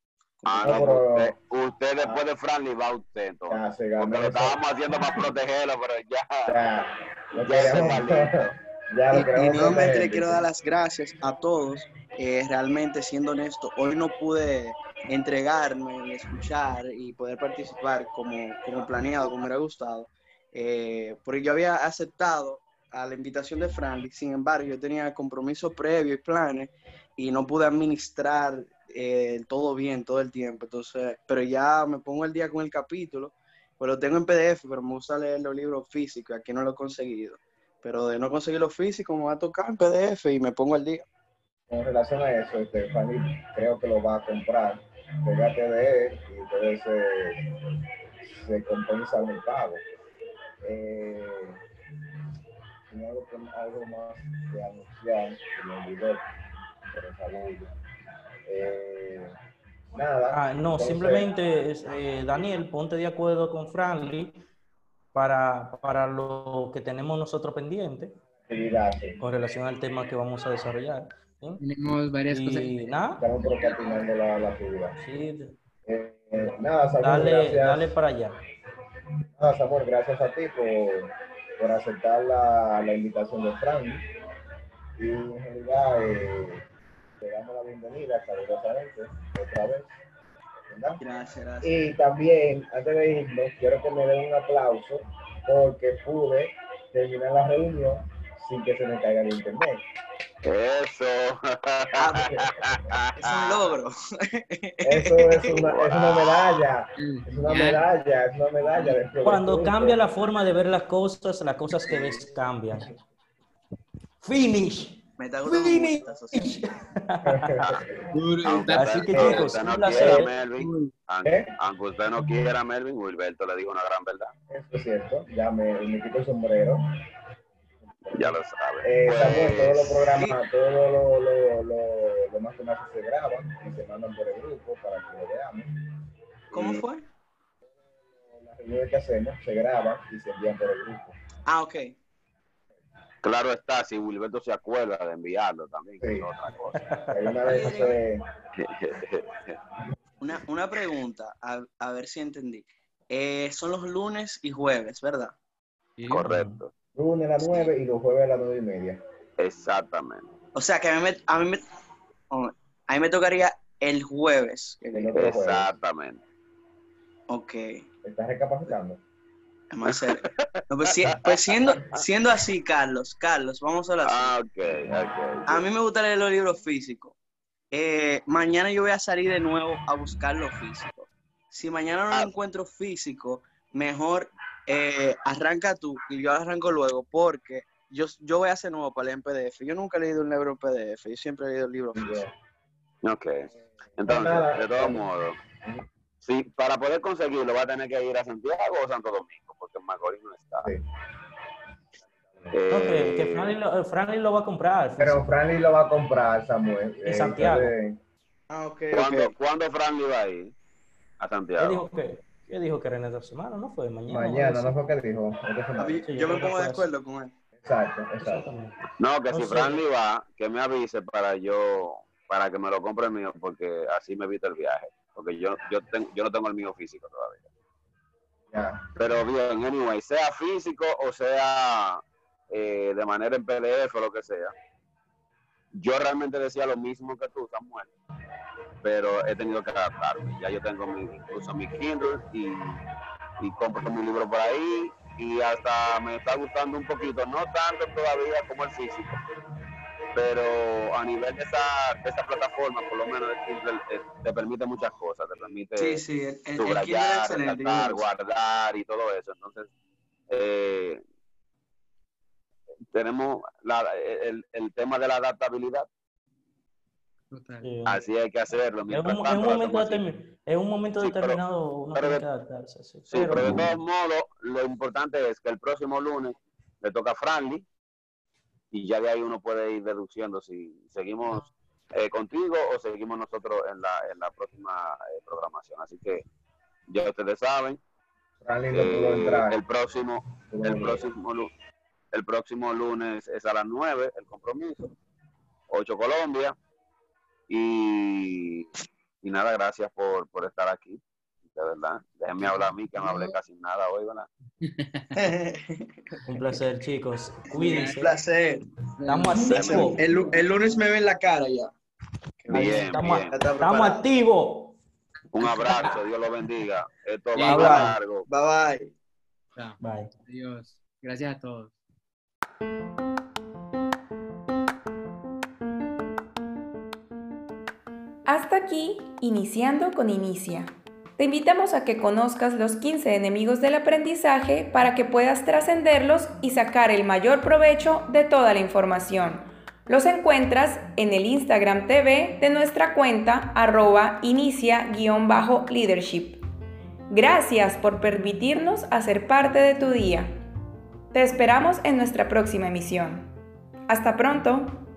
Ah, no, usted, usted, después de Franly va usted entonces. porque lo estábamos haciendo para protegerlo, pero ya. Ya, ya y, nuevamente le quiero dar las gracias a todos. Eh, realmente, siendo honesto, hoy no pude entregarme escuchar y poder participar como, como planeado, como me hubiera gustado, eh, porque yo había aceptado a la invitación de Franly, sin embargo, yo tenía compromisos previos y planes y no pude administrar eh, todo bien todo el tiempo. Entonces, pero ya me pongo el día con el capítulo, pues lo tengo en PDF, pero me gusta leer los libros físicos, aquí no lo he conseguido pero de no conseguir lo físico me va a tocar en PDF y me pongo al día. En relación a eso, este, Fanny creo que lo va a comprar, pégate de él y entonces se, se compensa el pago. Eh, algo, más que anunciar, que me olvidó, pero. Eh, nada. Ah, no, simplemente, eh, Daniel, ponte de acuerdo con Franly para, para lo que tenemos nosotros pendiente con relación al tema que vamos a desarrollar. Tenemos varias cosas. Nada. Estamos procrastinando la, la actividad. Sí. Eh, eh, nada, Samuel, dale, gracias. dale para allá. Nada, Samuel, gracias a ti por, por aceptar la, la, invitación de Frank. Y en realidad eh, te damos la bienvenida calurosamente otra vez. Gracias, gracias. Y también, antes de irnos, quiero que me den un aplauso porque pude terminar la reunión sin que se me caiga el internet. Eso. es un logro. Eso es una, es una medalla. Es una medalla, es una medalla. Cuando cambia la forma de ver las cosas, las cosas que ves cambian. Finish. Me está Finish. Así usted- que, chicos, un no placer. quiera, Melvin, aunque, ¿Eh? aunque usted no quiera, Melvin, Wilberto le dijo una gran verdad. Eso es cierto. Ya me, me quito el sombrero. Ya lo sabe. Eh, Samuel, todos los Pues, programas, todo lo, lo, lo, lo más que más se graban y se mandan por el grupo para que lo veamos. ¿Cómo Y fue? Las reuniones que hacemos se graban y se envían por el grupo. Ah, ok. claro está, si Wilberto se acuerda de enviarlo también, que Sí. es otra cosa. Una vez Una, una pregunta, a, a ver si entendí. Eh, son los lunes y jueves, ¿verdad? Sí. Correcto, lunes a las 9 y los jueves a las 9 y media. exactamente. O sea que a mí me, a mí me, oh, a mí me tocaría el jueves. El otro jueves. Exactamente. Ok. ¿Estás recapacitando? Vamos a hacer. No, pues, si- pues siendo, siendo así, Carlos, Carlos, vamos a hablar. Ah, ok, ok. A mí me gusta leer los libros físicos. Eh, mañana yo voy a salir de nuevo a buscar lo físico. Si mañana no Ah. lo encuentro físico, mejor eh, arranca tú y yo arranco luego, porque yo, yo voy a hacer nuevo para el PDF. Yo nunca he leído un libro en PDF, yo siempre he leído libros físicos. Ok. Entonces, de todos modos, sí, para poder conseguirlo va a tener que ir a Santiago o Santo Domingo, porque en Macorís no está. Sí. Eh, No, que, que Franklin, lo, Franklin lo va a comprar. Pero Franklin lo va a comprar, Samuel. En Santiago. entonces, Ah, ok, ¿Cuándo, ¿Cuándo Frank iba a ir a ¿Qué Santiago? dijo que, ¿Qué dijo que era en esta semana? ¿No fue? Mañana. mañana, ¿no fue que dijo? Esta semana. Sí, Sí, yo yo me pongo de acuerdo con él. Exacto, exacto. Exactamente. No, que No si sé. Franklin va, que me avise para yo, para que me lo compre el mío, porque así me evita el viaje. Porque yo, yo, tengo, yo no tengo el mío físico todavía. Pero bien, anyway, sea físico o sea eh, de manera en PDF o lo que sea. Yo realmente decía lo mismo que tú, Samuel, pero he tenido que adaptarme. Ya yo tengo mi, incluso mi Kindle y, y compro mi libro por ahí y hasta me está gustando un poquito, no tanto todavía como el físico, pero a nivel de esa, de esa plataforma, por lo menos el Kindle eh, te permite muchas cosas, te permite Sí, el, el, el subrayar, yo- guardar y todo eso. Entonces, eh, tenemos la- el, el tema de la adaptabilidad, Total. Sí. así hay que hacerlo. En Mientras un, en un momento, determin- un Sí, determinado uno pero tiene de- que adaptarse. Sí, Sí, pero, pero de todos modos, lo importante es que el próximo lunes le toca a Franly y ya de ahí uno puede ir deduciendo si seguimos eh, contigo o seguimos nosotros en la, en la próxima eh, programación. Así que ya ustedes saben, Franklin no pudo eh, entrar. el próximo El próximo, lu- el próximo lunes es a las 9 el compromiso. 8 Colombia. Y, y nada, gracias por, por estar aquí. De verdad. Déjenme hablar a mí, que no hablé casi nada hoy, ¿verdad? un placer, chicos. Un Cuídense. placer. Estamos Un placer. activos. El, el lunes me ven la cara ya. Bien, Estamos, bien. estamos activos. Un abrazo, Dios lo bendiga. Esto va bye. largo. Bye bye. Bye. Adiós. Gracias a todos. Hasta aquí, iniciando con Inicia. Te invitamos a que conozcas los 15 enemigos del aprendizaje para que puedas trascenderlos y sacar el mayor provecho de toda la información. Los encuentras en el Instagram TV de nuestra cuenta arroba inicia-leadership. Gracias por permitirnos hacer parte de tu día. Te esperamos en nuestra próxima emisión. Hasta pronto.